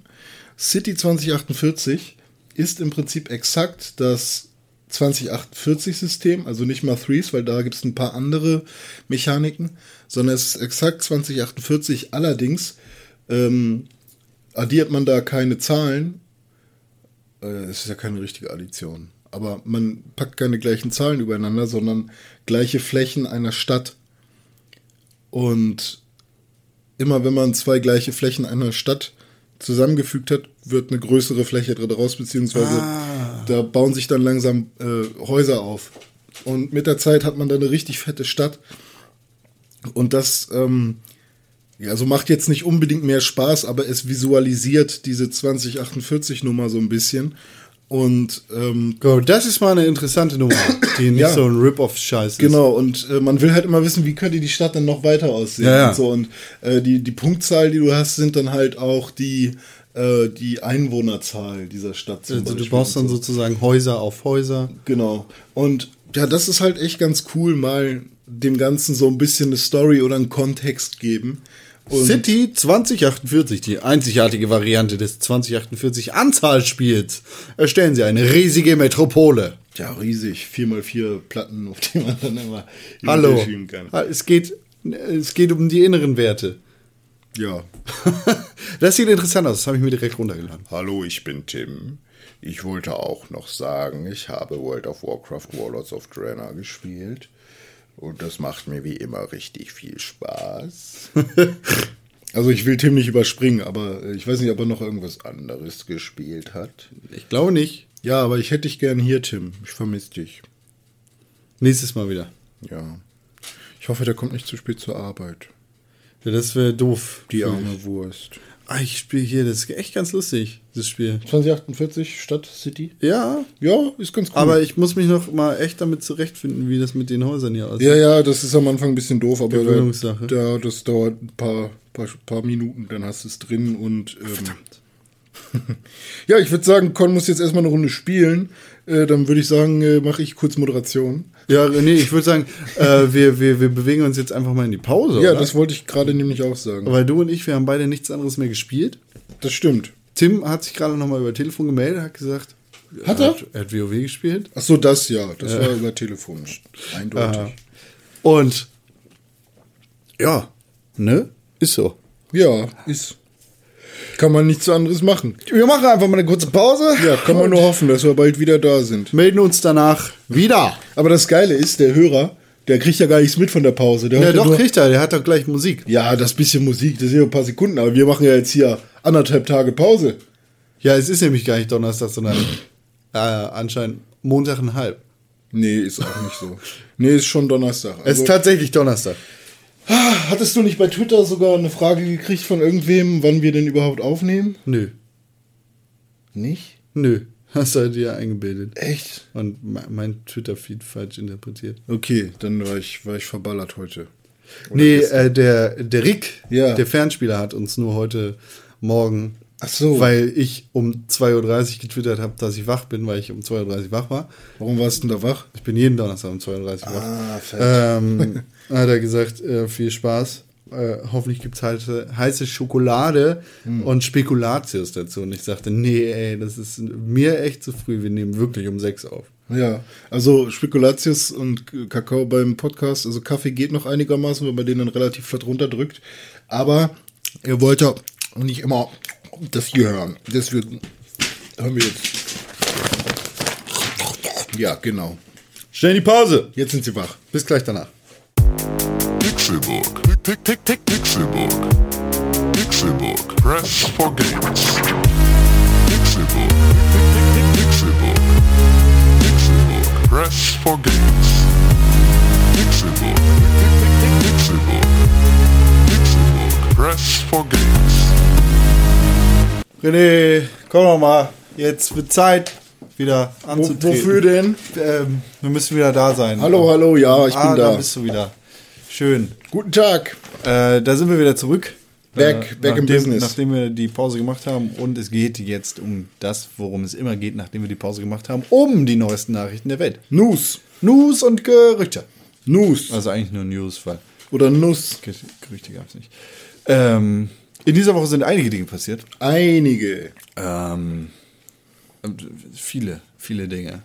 City 2048 ist im Prinzip exakt das 2048-System, also nicht mal Threes, weil da gibt es ein paar andere Mechaniken, sondern es ist exakt 2048. Allerdings ähm, addiert man da keine Zahlen. Äh, Es ist ja keine richtige Addition. Aber man packt keine gleichen Zahlen übereinander, sondern gleiche Flächen einer Stadt. Und immer wenn man zwei gleiche Flächen einer Stadt zusammengefügt hat, wird eine größere Fläche daraus, beziehungsweise da bauen sich dann langsam äh, Häuser auf. Und mit der Zeit hat man dann eine richtig fette Stadt. Und das ähm, ja, also macht jetzt nicht unbedingt mehr Spaß, aber es visualisiert diese 2048-Nummer so ein bisschen. Und ähm, Go, das ist mal eine interessante Nummer, die nicht Ja. so ein Rip-Off-Scheiß ist. Genau, und äh, man will halt immer wissen, wie könnte die Stadt dann noch weiter aussehen. Ja, ja. Und, so. und äh, die, die Punktzahl, die du hast, sind dann halt auch die, äh, die Einwohnerzahl dieser Stadt. zum Also du baust dann so. sozusagen Häuser auf Häuser. Genau. Und ja, das ist halt echt ganz cool, mal dem Ganzen so ein bisschen eine Story oder einen Kontext geben. Und City 2048, die einzigartige Variante des 2048 Anzahlspiels. Erstellen Sie eine riesige Metropole. ja, riesig. 4x4 Platten, auf die man dann immer Hallo. kann. Es geht, es geht um die inneren Werte. Ja. Das sieht interessant aus, das habe ich mir direkt runtergeladen. Hallo, ich bin Tim. Ich wollte auch noch sagen, ich habe World of Warcraft Warlords of Draenor gespielt. Und das macht mir wie immer richtig viel Spaß. Also ich will Tim nicht überspringen, aber äh, ich weiß nicht, ob er noch irgendwas Anderes gespielt hat. Ich glaube nicht. Ja, aber ich hätte dich gern hier, Tim. Ich vermisse dich. Nächstes Mal wieder. Ja. Ich hoffe, der kommt nicht zu spät zur Arbeit. Ja, das wäre doof. Die arme Wurst. Ah, ich spiele hier, das ist echt ganz lustig, das Spiel. 2048 Stadt City? Ja, Ja, ist ganz cool. aber ich muss mich noch mal echt damit zurechtfinden, wie das mit den Häusern hier aussieht. ja, ja, das ist am Anfang ein bisschen doof, aber da, da, das dauert ein paar, paar, paar Minuten, dann hast du es drin und. Ähm, ja, ich würde sagen, Con muss jetzt erstmal eine Runde spielen. Äh, dann würde ich sagen, äh, mache ich kurz Moderation. Ja, nee, ich würde sagen, äh, wir, wir, wir bewegen uns jetzt einfach mal in die Pause. Ja, oder? das wollte ich gerade nämlich auch sagen. Weil du und ich, wir haben beide nichts anderes mehr gespielt. Das stimmt. Tim hat sich gerade noch mal über Telefon gemeldet, hat gesagt, Hat er? Hat, er hat WoW gespielt. Ach so, das ja. Das war über Telefon. Eindeutig. Und ja, ne? Ist so. Ja, ist. Kann man nichts anderes machen. Wir machen einfach mal eine kurze Pause. Ja, kann man nur hoffen, dass wir bald wieder da sind. Melden uns danach wieder. Aber das Geile ist, der Hörer, der kriegt ja gar nichts mit von der Pause. Der Ja, hört doch, nur, kriegt er. Der hat doch gleich Musik. Ja, das bisschen Musik, das sind ja ein paar Sekunden, aber wir machen ja jetzt hier anderthalb Tage Pause. Ja, es ist nämlich gar nicht Donnerstag, sondern äh, anscheinend Montag und halb. Nee, ist auch nicht so. Nee, ist schon Donnerstag. Es Also, ist tatsächlich Donnerstag. Hattest du nicht bei Twitter sogar eine Frage gekriegt von irgendwem, wann wir denn überhaupt aufnehmen? Nö. Nicht? Nö. Hast du dir eingebildet. Echt? Und me- mein Twitter-Feed falsch interpretiert. Okay, dann war ich, war ich verballert heute. nee, äh, der, der Rick, Ja. der Fernspieler, hat uns nur heute Morgen, Ach so. weil ich um 2.30 Uhr getwittert habe, dass ich wach bin, weil ich um 2.30 Uhr wach war. Warum warst du denn da wach? Ich bin jeden Donnerstag um 2.30 Uhr wach. Ah, fett. Ähm, hat er gesagt, äh, viel Spaß. Äh, hoffentlich gibt es heiße, heiße Schokolade Hm. und Spekulatius dazu. Und ich sagte, nee, ey, das ist mir echt zu früh. Wir nehmen wirklich um sechs auf. Ja, also Spekulatius und Kakao beim Podcast, also Kaffee geht noch einigermaßen, wenn man den dann relativ flott runterdrückt. Aber ihr wollt ja nicht immer das hier hören. Deswegen hören wir jetzt. Ja, genau. Schnell in die Pause. Jetzt sind sie wach. Bis gleich danach. Pixelburg. Tick, tick, tick, Pixelburg. Pixelburg. Press for games. Pixelburg. Tick, tick, tick, Pixelburg. Pixelburg. Press for games. Pixelburg. Tick, tick, tick, Pixelburg. Pixelburg. Press for games. René, komm noch mal. Jetzt wird Zeit, wieder anzutreten. wofür denn? Ähm, wir müssen wieder da sein. Hallo, hallo, ja, ich ah, bin da. da bist du wieder. Schön. Guten Tag. Äh, da sind wir wieder zurück. Back- äh, back in nachdem, business. Nachdem wir die Pause gemacht haben. Und es geht jetzt um das, worum es immer geht, nachdem wir die Pause gemacht haben. Um die neuesten Nachrichten der Welt. News. News und Gerüchte. News. Also eigentlich nur News, weil Oder Nuss. Ger- Gerüchte gab es nicht. Ähm, in dieser Woche sind einige Dinge passiert. Einige. Ähm, viele, viele Dinge.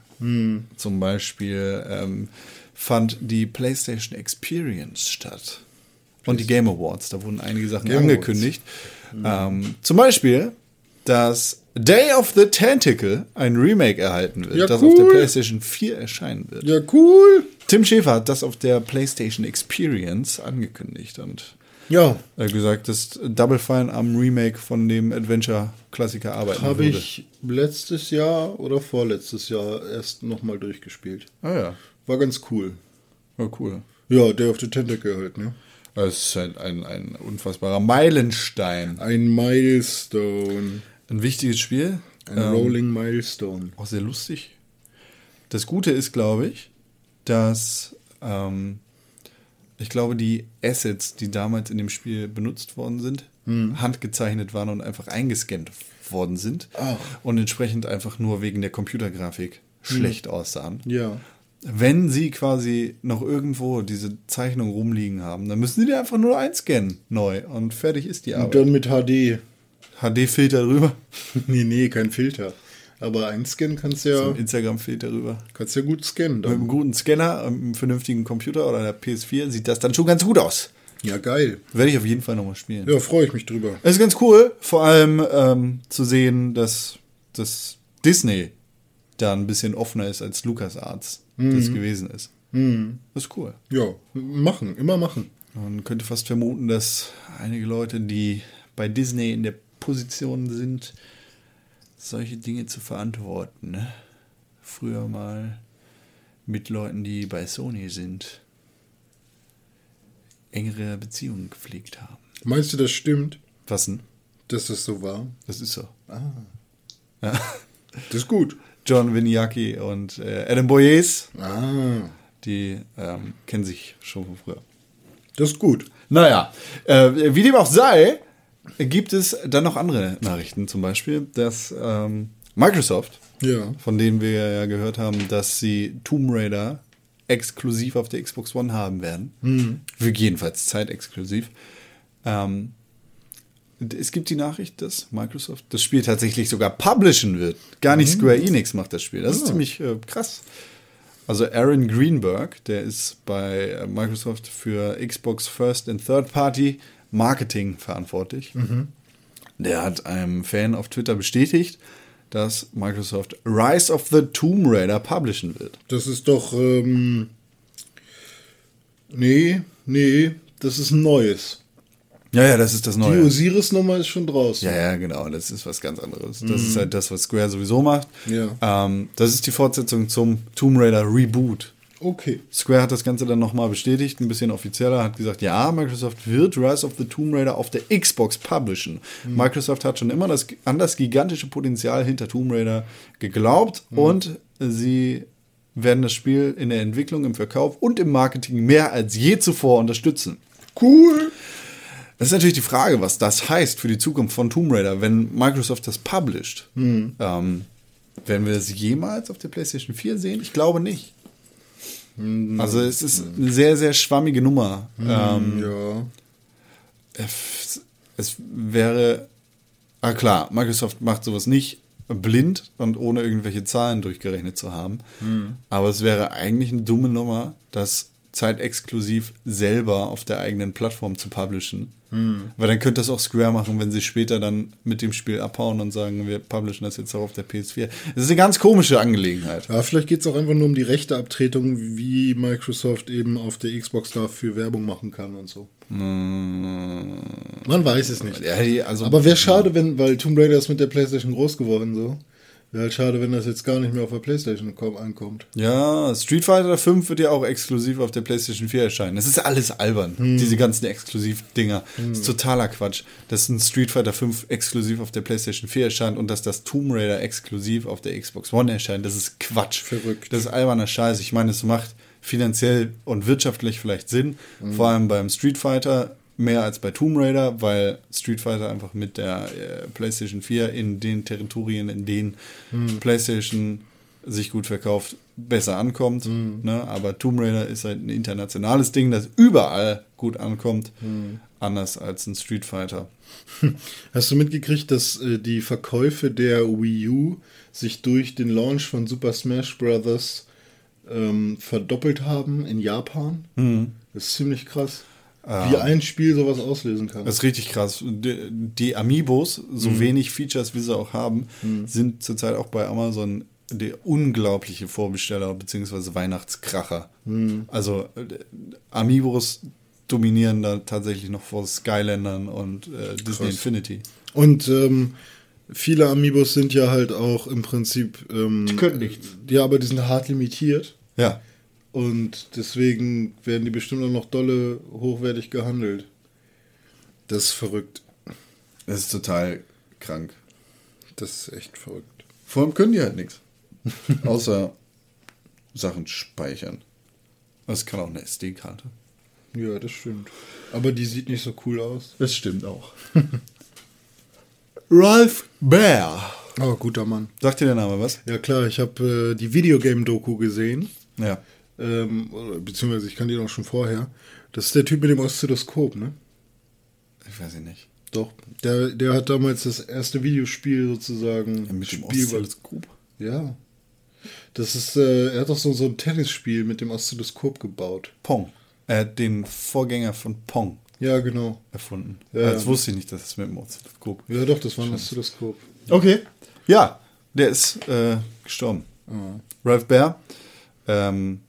Zum Beispiel ähm, fand die PlayStation Experience statt. Und die Game Awards. Da wurden einige Sachen Game angekündigt. Ähm, zum Beispiel, dass Day of the Tentacle ein Remake erhalten wird, Ja, das auf der cool. PlayStation 4 erscheinen wird. Ja, cool. Tim Schäfer hat das auf der PlayStation Experience angekündigt und Ja, gesagt, dass Double Fine am Remake von dem Adventure-Klassiker arbeiten habe ich letztes Jahr oder vorletztes Jahr erst nochmal durchgespielt. Ah ja, War ganz cool. oh, cool. Ja, Day of the Tentacle halt, ne? Das ist ein, ein, ein unfassbarer Meilenstein. Ein Milestone. Ein wichtiges Spiel. Ein Ähm, Rolling Milestone. Auch sehr lustig. Das Gute ist, glaube ich, dass ähm, ich glaube, die Assets, die damals in dem Spiel benutzt worden sind, handgezeichnet waren und einfach eingescannt worden sind Ach. und entsprechend einfach nur wegen der Computergrafik schlecht aussahen. Ja. Wenn sie quasi noch irgendwo diese Zeichnung rumliegen haben, dann müssen sie die einfach nur einscannen neu und fertig ist die Und Arbeit. dann mit HD. HD-Filter drüber, nee, nee, kein Filter. Aber einscannen kannst du so ja, ein Instagram-Filter drüber. kannst ja gut scannen. Mit einem Dann. guten Scanner, einem vernünftigen Computer oder der PS4 sieht das dann schon ganz gut aus. Ja, geil. Werde ich auf jeden Fall nochmal spielen. Ja, freue ich mich drüber. Es ist ganz cool, vor allem ähm, zu sehen, dass, dass Disney da ein bisschen offener ist, als LucasArts das gewesen ist. Das ist cool. Ja, machen, immer machen. Man könnte fast vermuten, dass einige Leute, die bei Disney in der Position sind, solche Dinge zu verantworten, ne? früher mal mit Leuten, die bei Sony sind, engere Beziehungen gepflegt haben. Meinst du, das stimmt, Was denn? dass das so war? Das ist so. Das ist gut. John Winiaki und äh, Adam Boyes, Ah, die ähm, kennen sich schon von früher. das ist gut. Naja, äh, wie dem auch sei, gibt es dann noch andere Nachrichten. Zum Beispiel, dass ähm, Microsoft, Ja. von denen wir ja gehört haben, dass sie Tomb Raider exklusiv auf der Xbox One haben werden, für jedenfalls zeitexklusiv, ähm, es gibt die Nachricht, dass Microsoft das Spiel tatsächlich sogar publishen wird. Gar nicht Square Enix macht das Spiel. Das ist ziemlich äh, krass. Also Aaron Greenberg, der ist bei äh, Microsoft für Xbox First and Third Party Marketing verantwortlich. Der hat einem Fan auf Twitter bestätigt, dass Microsoft Rise of the Tomb Raider publishen wird. Das ist doch. Ähm, nee, nee, das ist ein neues. Ja, ja, das ist das Die Neue. Osiris-Nummer ist schon draußen. Ja, ja, genau. Das ist was ganz anderes. Das ist halt das, was Square sowieso macht. Ja. Ähm, das ist die Fortsetzung zum Tomb Raider Reboot. Okay. Square hat das Ganze dann nochmal bestätigt, ein bisschen offizieller, hat gesagt, ja, Microsoft wird Rise of the Tomb Raider auf der Xbox publishen. Microsoft hat schon immer das, an das gigantische Potenzial hinter Tomb Raider geglaubt und sie werden das Spiel in der Entwicklung, im Verkauf und im Marketing mehr als je zuvor unterstützen. Cool. Das ist natürlich die Frage, was das heißt für die Zukunft von Tomb Raider, wenn Microsoft das published. Ähm, werden wir es jemals auf der PlayStation 4 sehen? Ich glaube nicht. Also es ist eine sehr, sehr schwammige Nummer. Ähm, Ja. es, wäre, ah klar, Microsoft macht sowas nicht blind und ohne irgendwelche Zahlen durchgerechnet zu haben. Aber es wäre eigentlich eine dumme Nummer, das zeitexklusiv selber auf der eigenen Plattform zu publishen. Weil dann könnte das auch Square machen, wenn sie später dann mit dem Spiel abhauen und sagen, wir publishen das jetzt auch auf der PS4. Das ist eine ganz komische Angelegenheit. Ja, vielleicht geht es auch einfach nur um die Rechteabtretung, wie Microsoft eben auf der Xbox dafür Werbung machen kann und so. Man weiß es nicht. Ja, also, Aber wäre schade, wenn, weil Tomb Raider ist mit der PlayStation groß geworden so. Wäre halt schade, wenn das jetzt gar nicht mehr auf der PlayStation kom- ankommt. Ja, Street Fighter 5 wird ja auch exklusiv auf der PlayStation 4 erscheinen. Das ist alles albern, diese ganzen Exklusivdinger. Das ist totaler Quatsch, dass ein Street Fighter 5 exklusiv auf der PlayStation 4 erscheint und dass das Tomb Raider exklusiv auf der Xbox One erscheint. Das ist Quatsch. Verrückt. Das ist alberner Scheiß. Ich meine, es macht finanziell und wirtschaftlich vielleicht Sinn, vor allem beim Street Fighter mehr als bei Tomb Raider, weil Street Fighter einfach mit der äh, PlayStation 4 in den Territorien, in denen PlayStation sich gut verkauft, besser ankommt. Ne? Aber Tomb Raider ist halt ein internationales Ding, das überall gut ankommt, anders als ein Street Fighter. Hast du mitgekriegt, dass äh, die Verkäufe der Wii U sich durch den Launch von Super Smash Bros. Ähm, verdoppelt haben in Japan? Das ist ziemlich krass. Wie ein Spiel sowas auslösen kann. Das ist richtig krass. Die, die Amiibos, so wenig Features wie sie auch haben, sind zurzeit auch bei Amazon der unglaubliche Vorbesteller bzw. Weihnachtskracher. Also äh, Amiibos dominieren da tatsächlich noch vor Skylandern und äh, Disney Infinity. Und ähm, viele Amiibos sind ja halt auch im Prinzip. Ähm, die können nichts. Ja, aber die sind hart limitiert. Ja. Und deswegen werden die bestimmt auch noch dolle hochwertig gehandelt. Das ist verrückt. Das ist total krank. Das ist echt verrückt. Vor allem können die halt nichts. Außer Sachen speichern. Das kann auch eine SD-Karte. Ja, das stimmt. Aber die sieht nicht so cool aus. Das stimmt auch. Ralph Bear. Oh, guter Mann. Sagt dir der Name was? Ja klar, ich habe äh, die Videogame-Doku gesehen. Ja. Ähm, beziehungsweise ich kann die noch schon vorher. Das ist der Typ mit dem Oszilloskop, ne? Ich weiß ich nicht. Doch. Der, der hat damals das erste Videospiel sozusagen. Mit dem Spiel- Oszilloskop. Ja. Das ist, äh, er hat doch so, so ein Tennisspiel mit dem Oszilloskop gebaut. Pong. Er hat den Vorgänger von Pong Ja, genau. erfunden. Ja, das ja. wusste ich nicht, dass es mit dem Oszilloskop. Ja, doch, das war ein Oszilloskop. Okay. Ja, der ist äh, gestorben. Ralph Bear, ähm,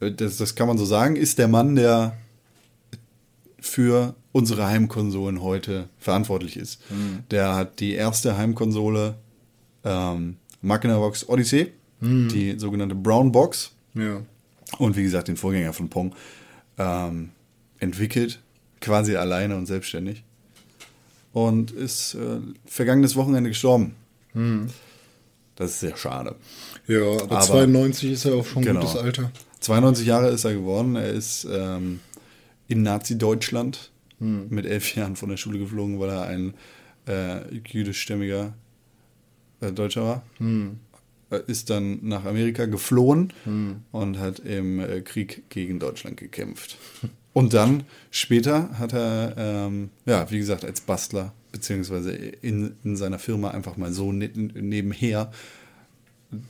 das, das kann man so sagen, ist der Mann, der für unsere Heimkonsolen heute verantwortlich ist. Der hat die erste Heimkonsole ähm, Magnavox Odyssey, die sogenannte Brown Box, Ja. und wie gesagt den Vorgänger von Pong ähm, entwickelt, quasi alleine und selbstständig. Und ist äh, vergangenes Wochenende gestorben. Das ist sehr schade. Ja, aber, Aber- 92 ist ja auch schon ein Genau. gutes Alter. 92 Jahre ist er geworden. Er ist ähm, in Nazi-Deutschland mit elf Jahren von der Schule geflogen, weil er ein äh, jüdischstämmiger äh, Deutscher war. Äh, Ist dann nach Amerika geflohen und hat im äh, Krieg gegen Deutschland gekämpft. Und dann, später, hat er, ähm, ja, wie gesagt, als Bastler beziehungsweise in, in seiner Firma einfach mal so ne nebenher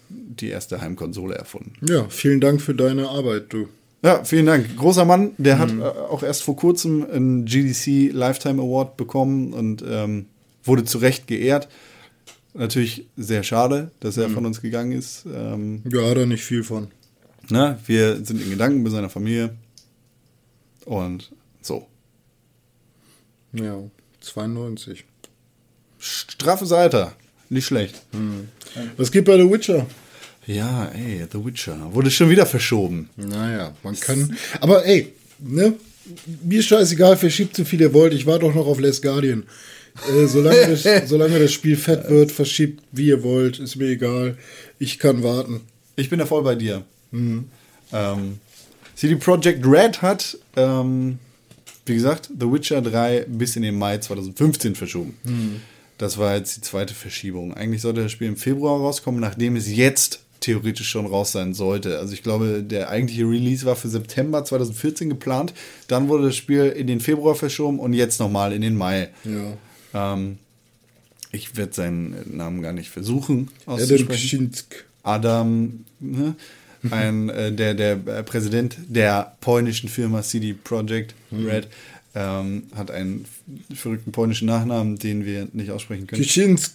die erste Heimkonsole erfunden. Ja, vielen Dank für deine Arbeit, du. Ja, vielen Dank. Großer Mann, der hat äh, auch erst vor kurzem einen GDC Lifetime Award bekommen und ähm, wurde zu Recht geehrt. Natürlich sehr schade, dass er von uns gegangen ist. Ähm, Ja, er nicht viel von. ne? Wir sind in Gedanken bei seiner Familie. Und so. Ja, 92. Straffes Alter. Nicht schlecht. Was geht bei The Witcher? Ja, ey, The Witcher. Wurde schon wieder verschoben. Naja, man kann. Aber ey, ne? Mir scheißegal, verschiebt so viel ihr wollt. Ich warte doch noch auf Les Guardian. Äh, solange, das, solange das Spiel fett wird, verschiebt wie ihr wollt, ist mir egal. Ich kann warten. Ich bin da voll bei dir. Ähm, CD Projekt Red hat, ähm, wie gesagt, The Witcher 3 bis in den Mai 2015 verschoben. Das war jetzt die zweite Verschiebung. Eigentlich sollte das Spiel im Februar rauskommen, nachdem es jetzt theoretisch schon raus sein sollte. Also ich glaube, der eigentliche Release war für September 2014 geplant. Dann wurde das Spiel in den Februar verschoben und jetzt nochmal in den Mai. Ja. Ähm, ich werde seinen Namen gar nicht versuchen Adam. Pschinsk. Adam, ne? ein, äh, der, der Präsident der polnischen Firma CD Projekt Red, ähm, hat einen verrückten polnischen Nachnamen, den wir nicht aussprechen können. Pschinsk.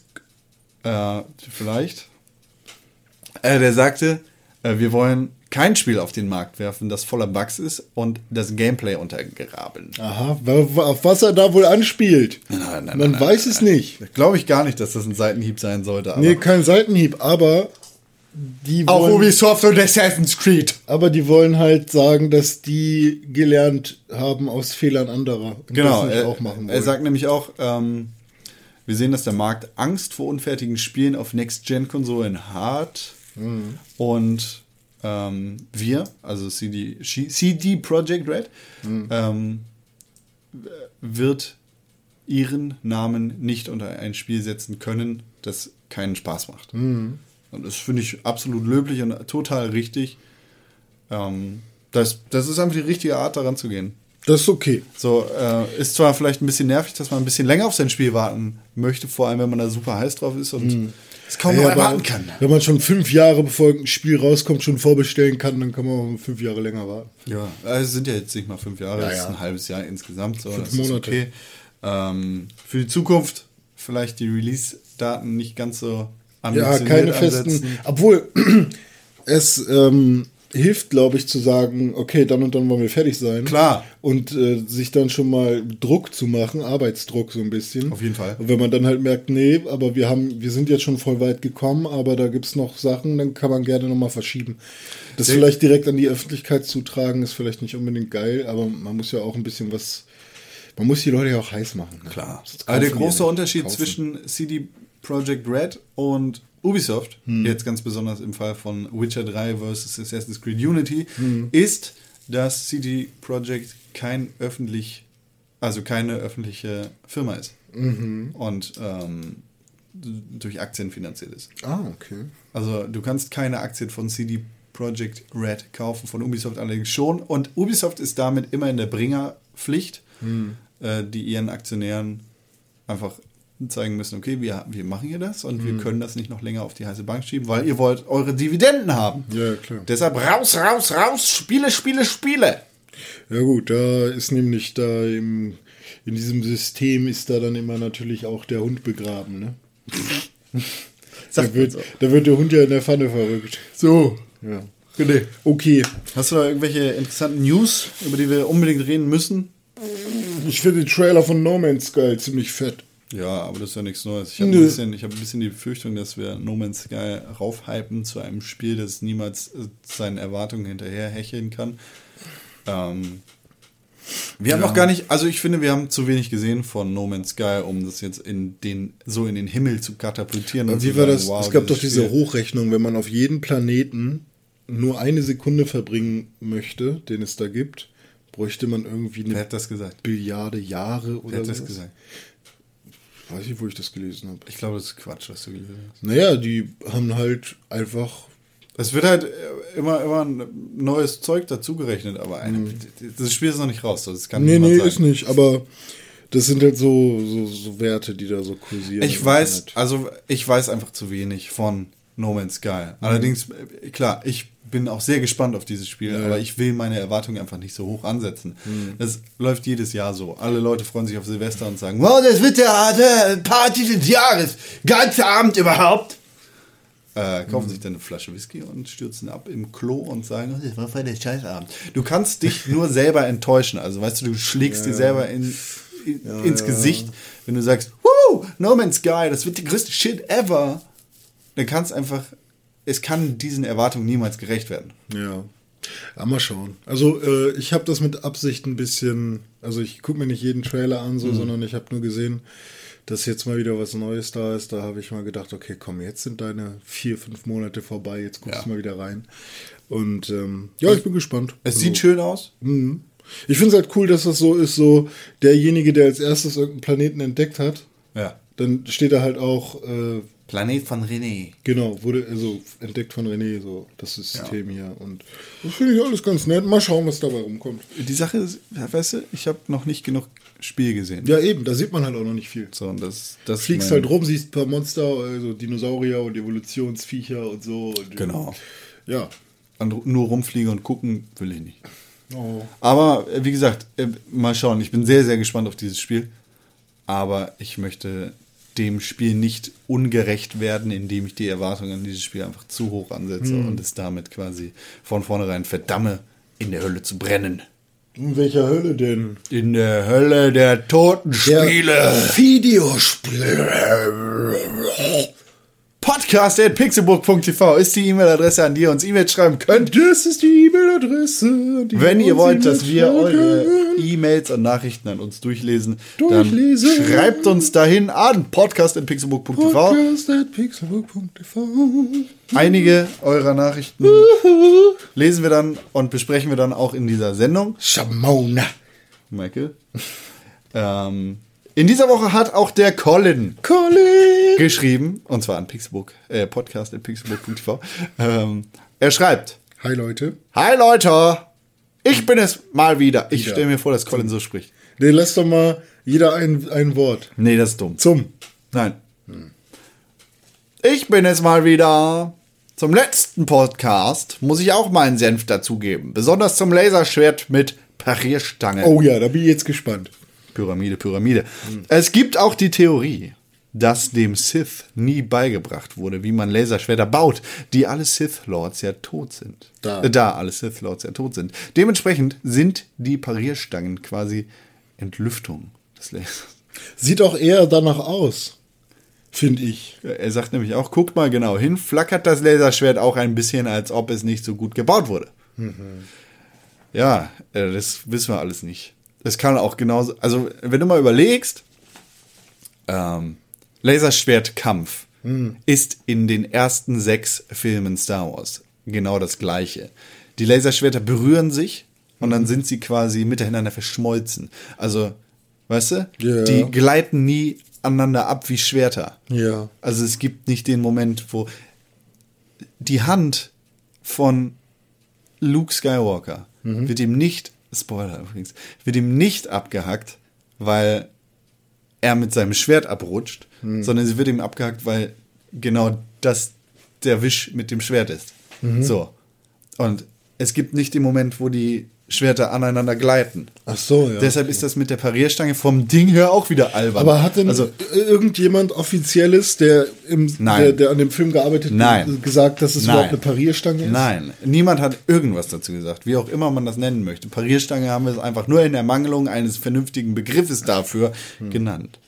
Äh, vielleicht. Äh, der sagte, äh, wir wollen kein Spiel auf den Markt werfen, das voller Bugs ist und das Gameplay untergraben. Aha, auf was er da wohl anspielt. Nein, nein, Man nein, weiß es nicht. Glaube ich gar nicht, dass das ein Seitenhieb sein sollte. Aber Nee, kein Seitenhieb, aber die auch wollen, Ubisoft und Assassin's Creed. aber die wollen halt sagen, dass die gelernt haben aus Fehlern anderer. Genau, er, auch machen er sagt nämlich auch, ähm, wir sehen, dass der Markt Angst vor unfertigen Spielen auf Next-Gen-Konsolen hat. Mhm. Und ähm, wir, also CD, CD Projekt Red, Mhm. ähm, wird ihren Namen nicht unter ein Spiel setzen können, das keinen Spaß macht. Mhm. Und das finde ich absolut löblich und total richtig. Ähm, das, das ist einfach die richtige Art, daran zu gehen. das ist okay. So, äh, ist zwar vielleicht ein bisschen nervig, dass man ein bisschen länger auf sein Spiel warten möchte, vor allem wenn man da super heiß drauf ist und es kaum noch. Ja, aber erwarten kann. Wenn man schon fünf Jahre bevor ein Spiel rauskommt, schon vorbestellen kann, dann kann man auch fünf Jahre länger warten. Ja, also es sind ja jetzt nicht mal fünf Jahre, Ja, es ist ein halbes Jahr insgesamt. So, Fünf das Monate. okay. Ähm, für die Zukunft vielleicht die Release-Daten nicht ganz so Ja, keine ansetzen. festen. Obwohl es ähm, hilft, glaube ich, zu sagen, okay, dann und dann wollen wir fertig sein. Klar. Und äh, sich dann schon mal Druck zu machen, Arbeitsdruck so ein bisschen. Auf jeden Fall. Und wenn man dann halt merkt, nee, aber wir haben, wir sind jetzt schon voll weit gekommen, aber da gibt es noch Sachen, dann kann man gerne nochmal verschieben. Das Sehr- vielleicht direkt an die Öffentlichkeit zutragen, ist vielleicht nicht unbedingt geil, aber man muss ja auch ein bisschen was. Man muss die Leute ja auch heiß machen. Ne? Klar. Aber der große. Unterschied Kaufen. zwischen CD Projekt Red und Ubisoft, Hm. jetzt ganz besonders im Fall von Witcher 3 versus Assassin's Creed Unity, Hm. ist, dass CD Projekt kein öffentlich, also keine öffentliche Firma ist. Mhm. Und ähm, durch Aktien finanziert ist. Ah, okay. Also du kannst keine Aktien von CD Projekt Red kaufen, von Ubisoft allerdings schon. Und Ubisoft ist damit immer in der Bringerpflicht, äh, die ihren Aktionären einfach zeigen müssen, okay, wir, wir machen hier das und wir können das nicht noch länger auf die heiße Bank schieben, weil ihr wollt eure Dividenden haben. Ja, klar. Deshalb raus, raus, raus, Spiele, Spiele, Spiele. Ja gut, da ist nämlich da im, in diesem System ist da dann immer natürlich auch der Hund begraben, ne? Da wird, so. da wird der Hund ja in der Pfanne verrückt. So, Ja. René. Okay. Hast du da irgendwelche interessanten News, über die wir unbedingt reden müssen? Ich finde den Trailer von No Man's Sky ziemlich fett. Ja, aber das ist ja nichts Neues. Ich habe ein, bisschen- ich hab ein bisschen die Befürchtung, dass wir No Man's Sky raufhypen zu einem Spiel, das niemals äh, seinen Erwartungen hinterher hecheln kann. Ähm, wir haben noch gar nicht, also ich finde, wir haben zu wenig gesehen von No Man's Sky, um das jetzt in den, so in den Himmel zu katapultieren. und Wie war das? wow, es gab doch diese Spiel- Hochrechnung, wenn man auf jedem Planeten nur eine Sekunde verbringen möchte, den es da gibt, bräuchte man irgendwie Wer eine hat das gesagt? Billiarde Jahre oder Wer hat das sowas. gesagt? Weiß ich, wo ich das gelesen habe. Ich glaube, das ist Quatsch, was du gelesen hast. Naja, die haben halt einfach. Es wird halt äh, immer, immer ein neues Zeug dazugerechnet, aber eine, das Spiel ist noch nicht raus. Das kann Nee, nee, sagen. ist nicht, aber Das sind halt so, so, so Werte, die da so kursieren. Ich weiß, also ich weiß einfach zu wenig von No Man's Sky. Allerdings, äh, klar, ich bin auch sehr gespannt auf dieses Spiel, aber ich will meine Erwartungen einfach nicht so hoch ansetzen. Das läuft jedes Jahr so. Alle Leute freuen sich auf Silvester und sagen, wow, das wird der, der Party des Jahres. Ganze Abend überhaupt. Äh, kaufen sich dann eine Flasche Whisky und stürzen ab im Klo und sagen, das war voll der Scheißabend. Du kannst dich nur selber enttäuschen. Also weißt du, du schlägst dir selber in, in, ins Gesicht, wenn du sagst, Woo, No Man's Sky, das wird der größte Shit ever. Dann kannst einfach, es kann diesen Erwartungen niemals gerecht werden. Ja. ja mal schauen. Also, äh, ich habe das mit Absicht ein bisschen. Also, ich gucke mir nicht jeden Trailer an, so, sondern ich habe nur gesehen, dass jetzt mal wieder was Neues da ist. Da habe ich mal gedacht, okay, komm, jetzt sind deine vier, fünf Monate vorbei. Jetzt guckst Ja. du mal wieder rein. Und ähm, ja, ich bin gespannt. Es Also, sieht schön aus. Ich finde es halt cool, dass das so ist, so derjenige, der als erstes irgendeinen Planeten entdeckt hat, Ja. dann steht da halt auch, äh, Planet von René. genau, wurde also entdeckt von René, so das System hier. Und das finde ich alles ganz nett. Mal schauen, was dabei rumkommt. Die Sache ist, weißt du, ich habe noch nicht genug Spiel gesehen. Ja, eben, da sieht man halt auch noch nicht viel. So, und das, das Fliegst halt rum, siehst ein paar Monster, also Dinosaurier und Evolutionsviecher und so. Und, Genau. Ja. Und nur rumfliegen und gucken will ich nicht. Oh. Aber äh, wie gesagt, äh, mal schauen. Ich bin sehr, sehr gespannt auf dieses Spiel. Aber ich möchte dem Spiel nicht ungerecht werden, indem ich die Erwartungen an dieses Spiel einfach zu hoch ansetze und es damit quasi von vornherein verdamme, in der Hölle zu brennen. In welcher Hölle denn? In der Hölle der toten Spiele. Videospiele. Podcast at pixelburg.tv ist die E-Mail-Adresse, an die ihr uns E-Mails schreiben könnt. Das ist die E-Mail-Adresse. Wenn ihr wollt, dass wir eure E-Mails und Nachrichten an uns durchlesen, Durchlesen. dann schreibt uns dahin an podcast.pixelburg.tv. Podcast at pixelbook.tv. Einige eurer Nachrichten lesen wir dann und besprechen wir dann auch in dieser Sendung. Shamona. Michael. ähm, in dieser Woche hat auch der Colin Colin. geschrieben, und zwar an Pixelbook, äh, podcast.pixelbook.tv. Ähm, er schreibt, Hi Leute. Hi Leute, ich bin es mal wieder. Ich stelle mir vor, dass Colin so spricht. Nee, lass doch mal jeder ein, ein Wort. Nee, das ist dumm. Zum. Nein. Ich bin es mal wieder. Zum letzten Podcast muss ich auch meinen Senf dazugeben. Besonders zum Laserschwert mit Parierstange. Oh ja, da bin ich jetzt gespannt. Pyramide, Pyramide. Es gibt auch die Theorie, dass dem Sith nie beigebracht wurde, wie man Laserschwerter baut, die alle Sith Lords ja tot sind. Da. Äh, da alle Sith Lords ja tot sind. Dementsprechend sind die Parierstangen quasi Entlüftung des Lasers. Sieht auch eher danach aus. Finde ich. Er sagt nämlich auch, guckt mal genau hin, flackert das Laserschwert auch ein bisschen, als ob es nicht so gut gebaut wurde. Ja, äh, das wissen wir alles nicht. Das kann auch genauso, also wenn du mal überlegst, ähm, Laserschwertkampf ist in den ersten sechs Filmen Star Wars genau das gleiche. Die Laserschwerter berühren sich und dann sind sie quasi miteinander verschmolzen. Also, weißt du, Ja. die gleiten nie aneinander ab wie Schwerter. Ja. Also es gibt nicht den Moment, wo die Hand von Luke Skywalker wird ihm nicht, Spoiler übrigens, wird ihm nicht abgehackt, weil er mit seinem Schwert abrutscht, sondern sie wird ihm abgehackt, weil genau das der Wisch mit dem Schwert ist. So. Und es gibt nicht den Moment, wo die Schwerter aneinander gleiten. Ach so, ja. Deshalb ist das mit der Parierstange vom Ding her auch wieder albern. Aber hat denn also irgendjemand Offizielles, der, im, der, der an dem Film gearbeitet hat, gesagt, dass es Nein. überhaupt eine Parierstange ist? Nein, niemand hat irgendwas dazu gesagt, wie auch immer man das nennen möchte. Parierstange haben wir es einfach nur in Ermangelung eines vernünftigen Begriffes dafür genannt.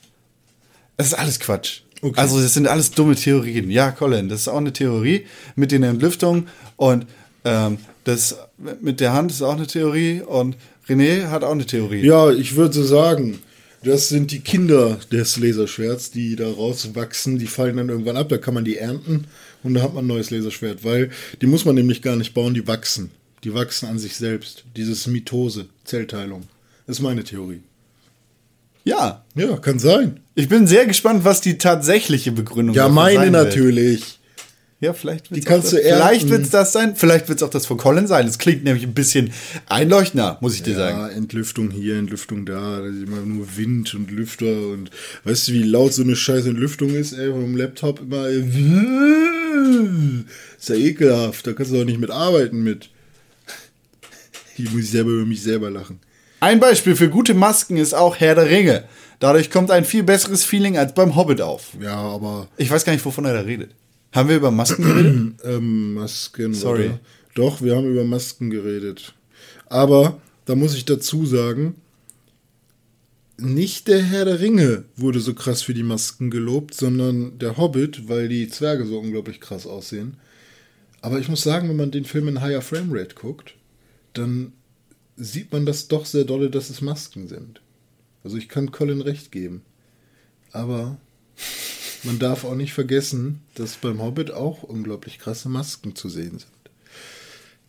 Das ist alles Quatsch. Okay. Also das sind alles dumme Theorien. Ja, Colin, das ist auch eine Theorie mit den Entlüftungen und ähm, das mit der Hand ist auch eine Theorie und René hat auch eine Theorie. Ja, ich würde so sagen, das sind die Kinder des Laserschwerts, die da rauswachsen, die fallen dann irgendwann ab, da kann man die ernten und da hat man ein neues Laserschwert, weil die muss man nämlich gar nicht bauen, die wachsen. Die wachsen an sich selbst. Dieses Mitose, Zellteilung. Das ist meine Theorie. ja, Ja, kann sein. ich bin sehr gespannt, was die tatsächliche Begründung Ja, dafür meine natürlich. Ja, vielleicht wird's Die kannst du ernten. Vielleicht wird es das sein, vielleicht wird es auch das von Colin sein. Das klingt nämlich ein bisschen einleuchtender, muss ich dir sagen. Ja, Entlüftung hier, Entlüftung da, ist immer nur Wind und Lüfter und weißt du, wie laut so eine scheiß Entlüftung ist, ey, vom Laptop immer. Ist ja ekelhaft, da kannst du doch nicht mitarbeiten mit. Ich muss selber über mich selber lachen. Ein Beispiel für gute Masken ist auch Herr der Ringe. Dadurch kommt ein viel besseres Feeling als beim Hobbit auf. Ja, aber Ich weiß gar nicht, wovon er da redet. Haben wir über Masken geredet? ähm, Masken. Sorry. Oder? Doch, wir haben über Masken geredet. Aber da muss ich dazu sagen, nicht der Herr der Ringe wurde so krass für die Masken gelobt, sondern der Hobbit, weil die Zwerge so unglaublich krass aussehen. Aber ich muss sagen, wenn man den Film in higher Framerate guckt, dann sieht man das doch sehr dolle, dass es Masken sind. Also ich kann Colin recht geben. Aber man darf auch nicht vergessen, dass beim Hobbit auch unglaublich krasse Masken zu sehen sind.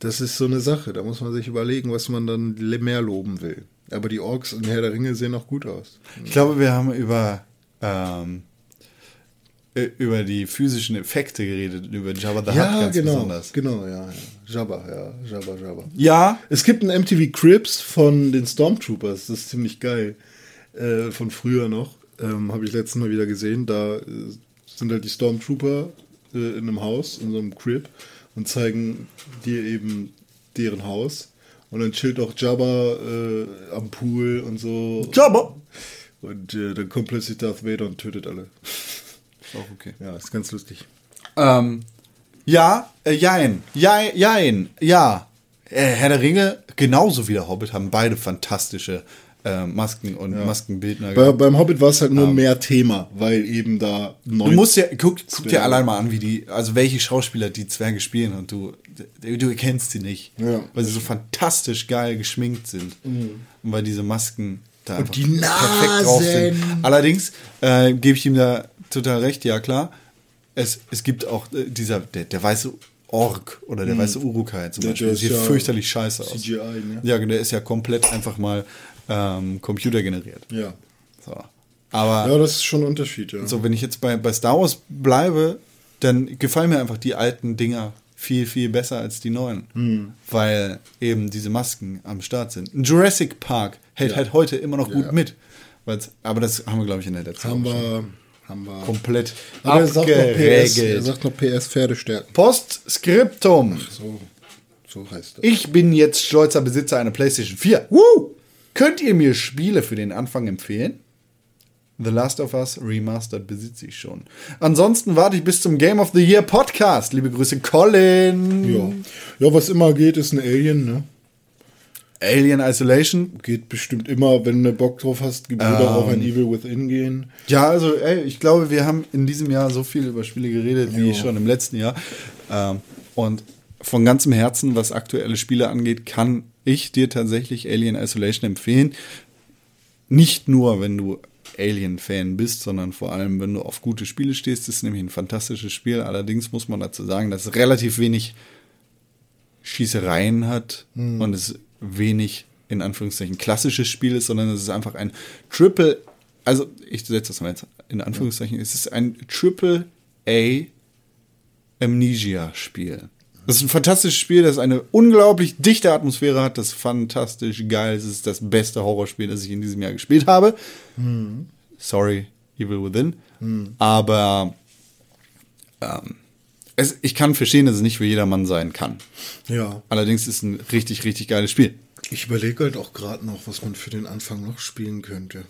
Das ist so eine Sache, da muss man sich überlegen, was man dann mehr loben will. Aber die Orks und Herr der Ringe sehen auch gut aus. Ich glaube, wir haben über, ähm, äh, über die physischen Effekte geredet, über Jabba the Hutt Ja, ganz genau. besonders. Genau, ja, ja. Jabba, ja. Jabba, Jabba. Ja, Es gibt ein MTV Cribs von den Stormtroopers, das ist ziemlich geil. Äh, von früher noch. Ähm, Habe ich letztes Mal wieder gesehen. Da äh, sind halt die Stormtrooper äh, in einem Haus, in so einem Crib und zeigen dir eben deren Haus. Und dann chillt auch Jabba äh, am Pool und so. Jabba. Und äh, dann kommt plötzlich Darth Vader und tötet alle. Auch okay. Ja, ist ganz lustig. Ähm, ja, äh, jein, jein, jein, ja. Äh, Herr der Ringe, genauso wie der Hobbit, haben beide fantastische äh, Masken und Maskenbildner Bei, beim Hobbit war es halt nur mehr Thema, weil eben da Du neun musst ja, guck, guck dir allein mal an, wie die, also welche Schauspieler die Zwerge spielen und du, du, du erkennst sie nicht. Ja. Mhm. Weil sie so fantastisch geil geschminkt sind. Und weil diese Masken da einfach die perfekt drauf sind. Allerdings äh, gebe ich ihm da total recht, ja klar. Es, es gibt auch äh, dieser, der, der weiße Ork oder der weiße Urukai zum Mhm. Der- Beispiel. der sieht ja fürchterlich scheiße aus. CGI, ne? Ja, der ist ja komplett einfach mal ähm, computergeneriert. Ja. So. Aber Ja, das ist schon ein Unterschied, ja. so, wenn ich jetzt bei, bei Star Wars bleibe, dann gefallen mir einfach die alten Dinger viel, viel besser als die neuen. Hm. Weil eben diese Masken am Start sind. Ein Jurassic Park hält halt heute immer noch gut ja. mit. Aber das haben wir, glaube ich, in der letzten haben wir, haben wir. komplett Aber er sagt, noch PS, er sagt noch PS Pferdestärken. Postskriptum. So, so heißt das. Ich bin jetzt stolzer Besitzer einer PlayStation 4. Woo! Könnt ihr mir Spiele für den Anfang empfehlen? The Last of Us Remastered besitze ich schon. Ansonsten warte ich bis zum Game of the Year Podcast. Liebe Grüße, Colin. Ja. ja, was immer geht, ist ein Alien, ne? Alien Isolation. Geht bestimmt immer, wenn du Bock drauf hast, würde Ähm. auch ein Evil Within gehen. Ja, also, ey, ich glaube, wir haben in diesem Jahr so viel über Spiele geredet wie Ja. schon im letzten Jahr. Ähm, und von ganzem Herzen, was aktuelle Spiele angeht, kann ich dir tatsächlich Alien Isolation empfehlen. Nicht nur, wenn du Alien-Fan bist, sondern vor allem, wenn du auf gute Spiele stehst. Das ist nämlich ein fantastisches Spiel. Allerdings muss man dazu sagen, dass es relativ wenig Schießereien hat und es wenig in Anführungszeichen klassisches Spiel ist, sondern es ist einfach ein Triple, also ich setze das mal jetzt in Anführungszeichen, es ist ein Triple A Amnesia-Spiel. Das ist ein fantastisches Spiel, das eine unglaublich dichte Atmosphäre hat, das ist fantastisch geil, es ist das beste Horrorspiel, das ich in diesem Jahr gespielt habe. Sorry, Evil Within. Aber ähm, es, ich kann verstehen, dass es nicht für jedermann sein kann. Ja. Allerdings ist es ein richtig, richtig geiles Spiel. Ich überlege halt auch gerade noch, was man für den Anfang noch spielen könnte.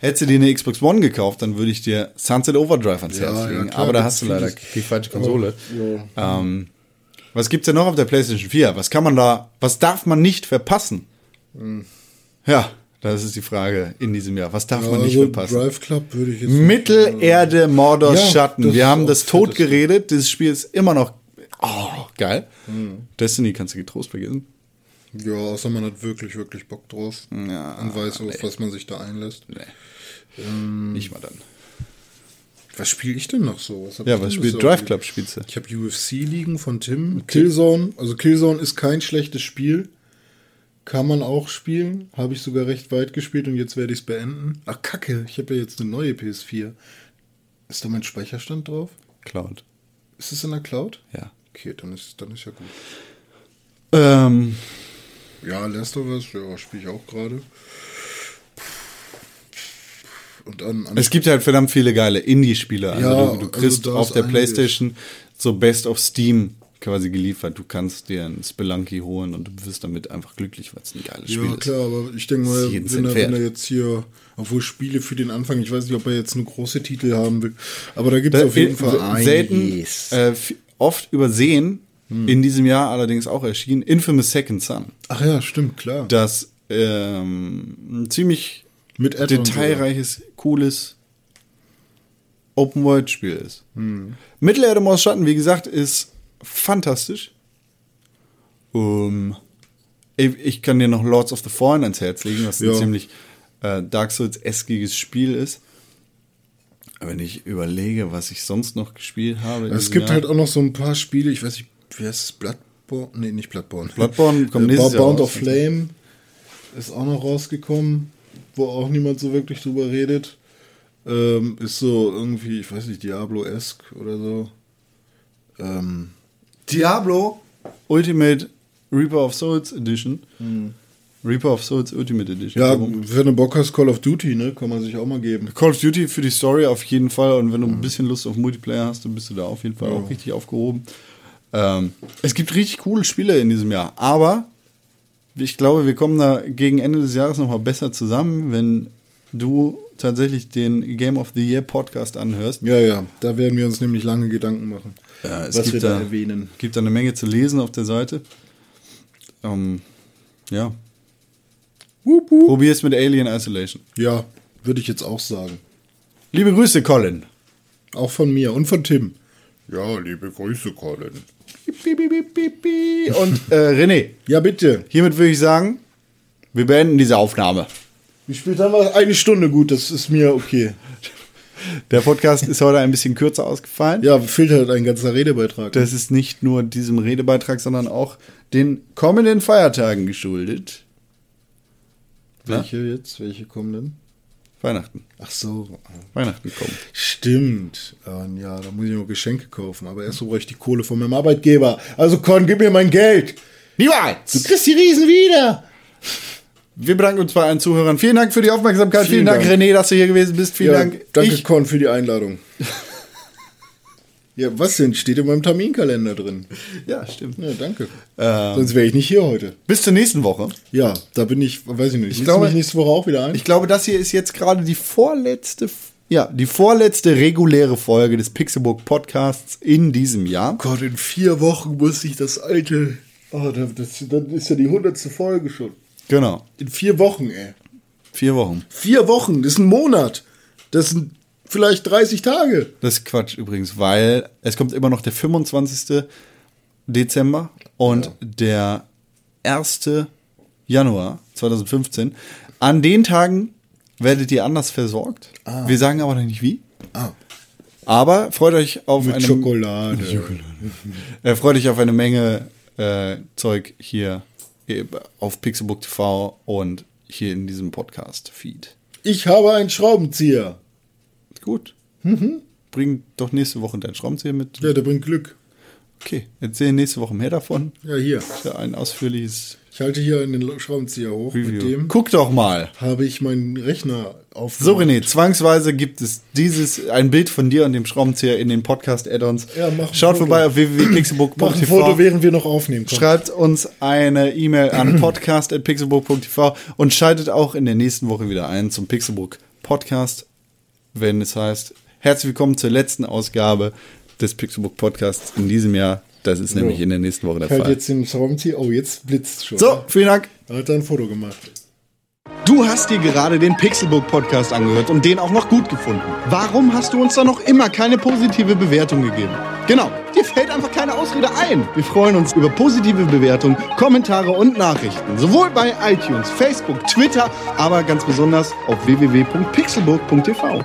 Hättest du dir eine Xbox One gekauft, dann würde ich dir Sunset Overdrive ans Ja, Herz ja, legen. klar, Aber da hast du leider die falsche Konsole. Ja. Ähm, was gibt's denn noch auf der PlayStation 4? Was kann man da, was darf man nicht verpassen? Hm. Ja, das ist die Frage in diesem Jahr. Was darf Ja, man nicht also verpassen? Drive Club würde ich jetzt. Mittelerde Mordors Ja, Schatten. Wir haben das tot geredet. Dieses Spiel ist immer noch oh, geil. Hm. Destiny kannst du getrost vergessen. Ja, außer man hat wirklich, wirklich Bock drauf. Ja, und weiß, auf was man sich da einlässt. Nee. Ähm. Nicht mal dann. Was spiele ich denn noch so? Was Ja, was spielt? Drive Club spielst du? Ich habe UFC liegen von Tim. Killzone. Also Killzone ist kein schlechtes Spiel. Kann man auch spielen. Habe ich sogar recht weit gespielt und jetzt werde ich es beenden. Ach, kacke. Ich habe ja jetzt eine neue PS4. Ist da mein Speicherstand drauf? Cloud. Ist es in der Cloud? Ja. Okay, dann ist, dann ist ja gut. Ähm, Ja, Last of Us, ja, spiele ich auch gerade. Und dann an es gibt halt verdammt viele geile Indie-Spiele. Also Ja, du, du also kriegst da auf der. Playstation so Best of Steam quasi geliefert. Du kannst dir ein Spelunky holen und du wirst damit einfach glücklich, weil es ein geiles Spiel Ja, ist. klar, aber ich denke mal, wenn er, wenn er jetzt hier, obwohl Spiele für den Anfang, ich weiß nicht, ob er jetzt nur große Titel haben will, aber da gibt es auf jeden äh, Fall selten, einiges. äh, f- oft übersehen, in diesem Jahr allerdings auch erschienen, Infamous Second Son. Ach ja, stimmt, klar. Das ähm, ein ziemlich Mit detailreiches, cooles Open-World-Spiel ist. Hm. Mittelerde Maus Schatten, wie gesagt, ist fantastisch. Um, ich, ich kann dir noch Lords of the Fallen ans Herz legen, was ein Ja. ziemlich äh, Dark Souls-eskiges Spiel ist. Wenn ich überlege, was ich sonst noch gespielt habe. Es gibt Jahr. halt auch noch so ein paar Spiele, ich weiß nicht, wie heißt es? Bloodborne? Nee, nicht Bloodborne. Bloodborne kommt Äh, nächstes Jahr Bound of Flame ist auch noch rausgekommen, wo auch niemand so wirklich drüber redet. Ähm, ist so irgendwie, ich weiß nicht, Diablo-esque oder so. Ähm, Diablo Ultimate Reaper of Souls Edition. Reaper of Souls Ultimate Edition. ja, wenn du Bock hast, Call of Duty, ne, kann man sich auch mal geben. Call of Duty für die Story auf jeden Fall und wenn du ein bisschen Lust auf Multiplayer hast, dann bist du da auf jeden Fall auch richtig aufgehoben. Ähm, es gibt richtig coole Spiele in diesem Jahr, aber ich glaube, wir kommen da gegen Ende des Jahres nochmal besser zusammen, wenn du tatsächlich den Game of the Year Podcast anhörst. Ja, ja, da werden wir uns nämlich lange Gedanken machen, Ja, es was gibt wir da da- erwähnen. Gibt da eine Menge zu lesen auf der Seite. Ähm, ja. Probier's mit Alien Isolation. Ja, würde ich jetzt auch sagen. Liebe Grüße, Colin. Auch von mir und von Tim. Ja, liebe Grüße, Colin. Und äh, René, Ja, bitte. hiermit würde ich sagen, wir beenden diese Aufnahme. Wie spät haben wir? Eine Stunde, gut, das ist mir okay. Der Podcast ist heute ein bisschen kürzer ausgefallen. Ja, fehlt halt ein ganzer Redebeitrag. Das ist nicht nur diesem Redebeitrag, sondern auch den kommenden Feiertagen geschuldet. Welche jetzt? Welche kommen denn? Weihnachten. Ach so. Weihnachten kommen. Stimmt. Ähm, ja, da muss ich noch Geschenke kaufen. Aber erst so brauche ich die Kohle von meinem Arbeitgeber. Also Con, gib mir mein Geld. Niemals! Du kriegst die Riesen wieder. Wir bedanken uns bei allen Zuhörern. Vielen Dank für die Aufmerksamkeit. Vielen, Vielen Dank, Dank. René, dass du hier gewesen bist. Vielen ja, Dank. Danke, Ich, Con, für die Einladung. ja, was denn? Steht in meinem Terminkalender drin. ja, stimmt. Ja, danke. Ähm. Sonst wäre ich nicht hier heute. Bis zur nächsten Woche. Ja, da bin ich, weiß ich nicht. Ich glaube- mich nächste Woche auch wieder ein. Ich glaube, das hier ist jetzt gerade die vorletzte, ja, die vorletzte reguläre Folge des Pixelbook Podcasts in diesem Jahr. Gott, in vier Wochen muss ich das alte. Oh, das, das ist ja die hundertste Folge schon. Genau. In vier Wochen, ey. Vier Wochen. Vier Wochen, das ist ein Monat. Das sind vielleicht 30 Tage. Das ist Quatsch übrigens, weil es kommt immer noch der 25. Dezember und der 1. Januar 2015. An den Tagen werdet ihr anders versorgt. Wir sagen aber noch nicht wie. Ah. Aber freut euch auf Mit eine Schokolade. Äh, freut euch auf eine Menge äh, Zeug hier äh, auf Pixelbook TV und hier in diesem Podcast-Feed. Ich habe einen Schraubenzieher. Gut. Bring doch nächste Woche deinen Schraubenzieher mit. Ja, der bringt Glück. Okay, erzähl nächste Woche mehr davon. Ja, hier. Für ein ausführliches Ich halte hier einen Schraubenzieher hoch. Mit Review. dem Guck doch mal. habe ich meinen Rechner auf. So, René, zwangsweise gibt es dieses, ein Bild von dir und dem Schraubenzieher in den Podcast-Add-ons. Ja, mach Schaut vorbei auf Mach ein Foto, www.pixelbook.tv. während wir noch aufnehmen. Komm. Schreibt uns eine E-Mail an podcast.pixelbook.tv und schaltet auch in der nächsten Woche wieder ein zum Pixelbook Podcast, wenn es heißt, herzlich willkommen zur letzten Ausgabe des Pixelbook Podcasts in diesem Jahr. Das ist nämlich in der nächsten Woche der Ich Fall. jetzt den Schraubenzieher. Oh, jetzt blitzt schon. So, vielen Dank. Er hat da ein Foto gemacht. Du hast dir gerade den Pixelbook Podcast angehört und den auch noch gut gefunden. Warum hast du uns da noch immer keine positive Bewertung gegeben? Genau, dir fällt einfach keine Ausrede ein. Wir freuen uns über positive Bewertungen, Kommentare und Nachrichten. Sowohl bei iTunes, Facebook, Twitter, aber ganz besonders auf www.pixelbook.tv.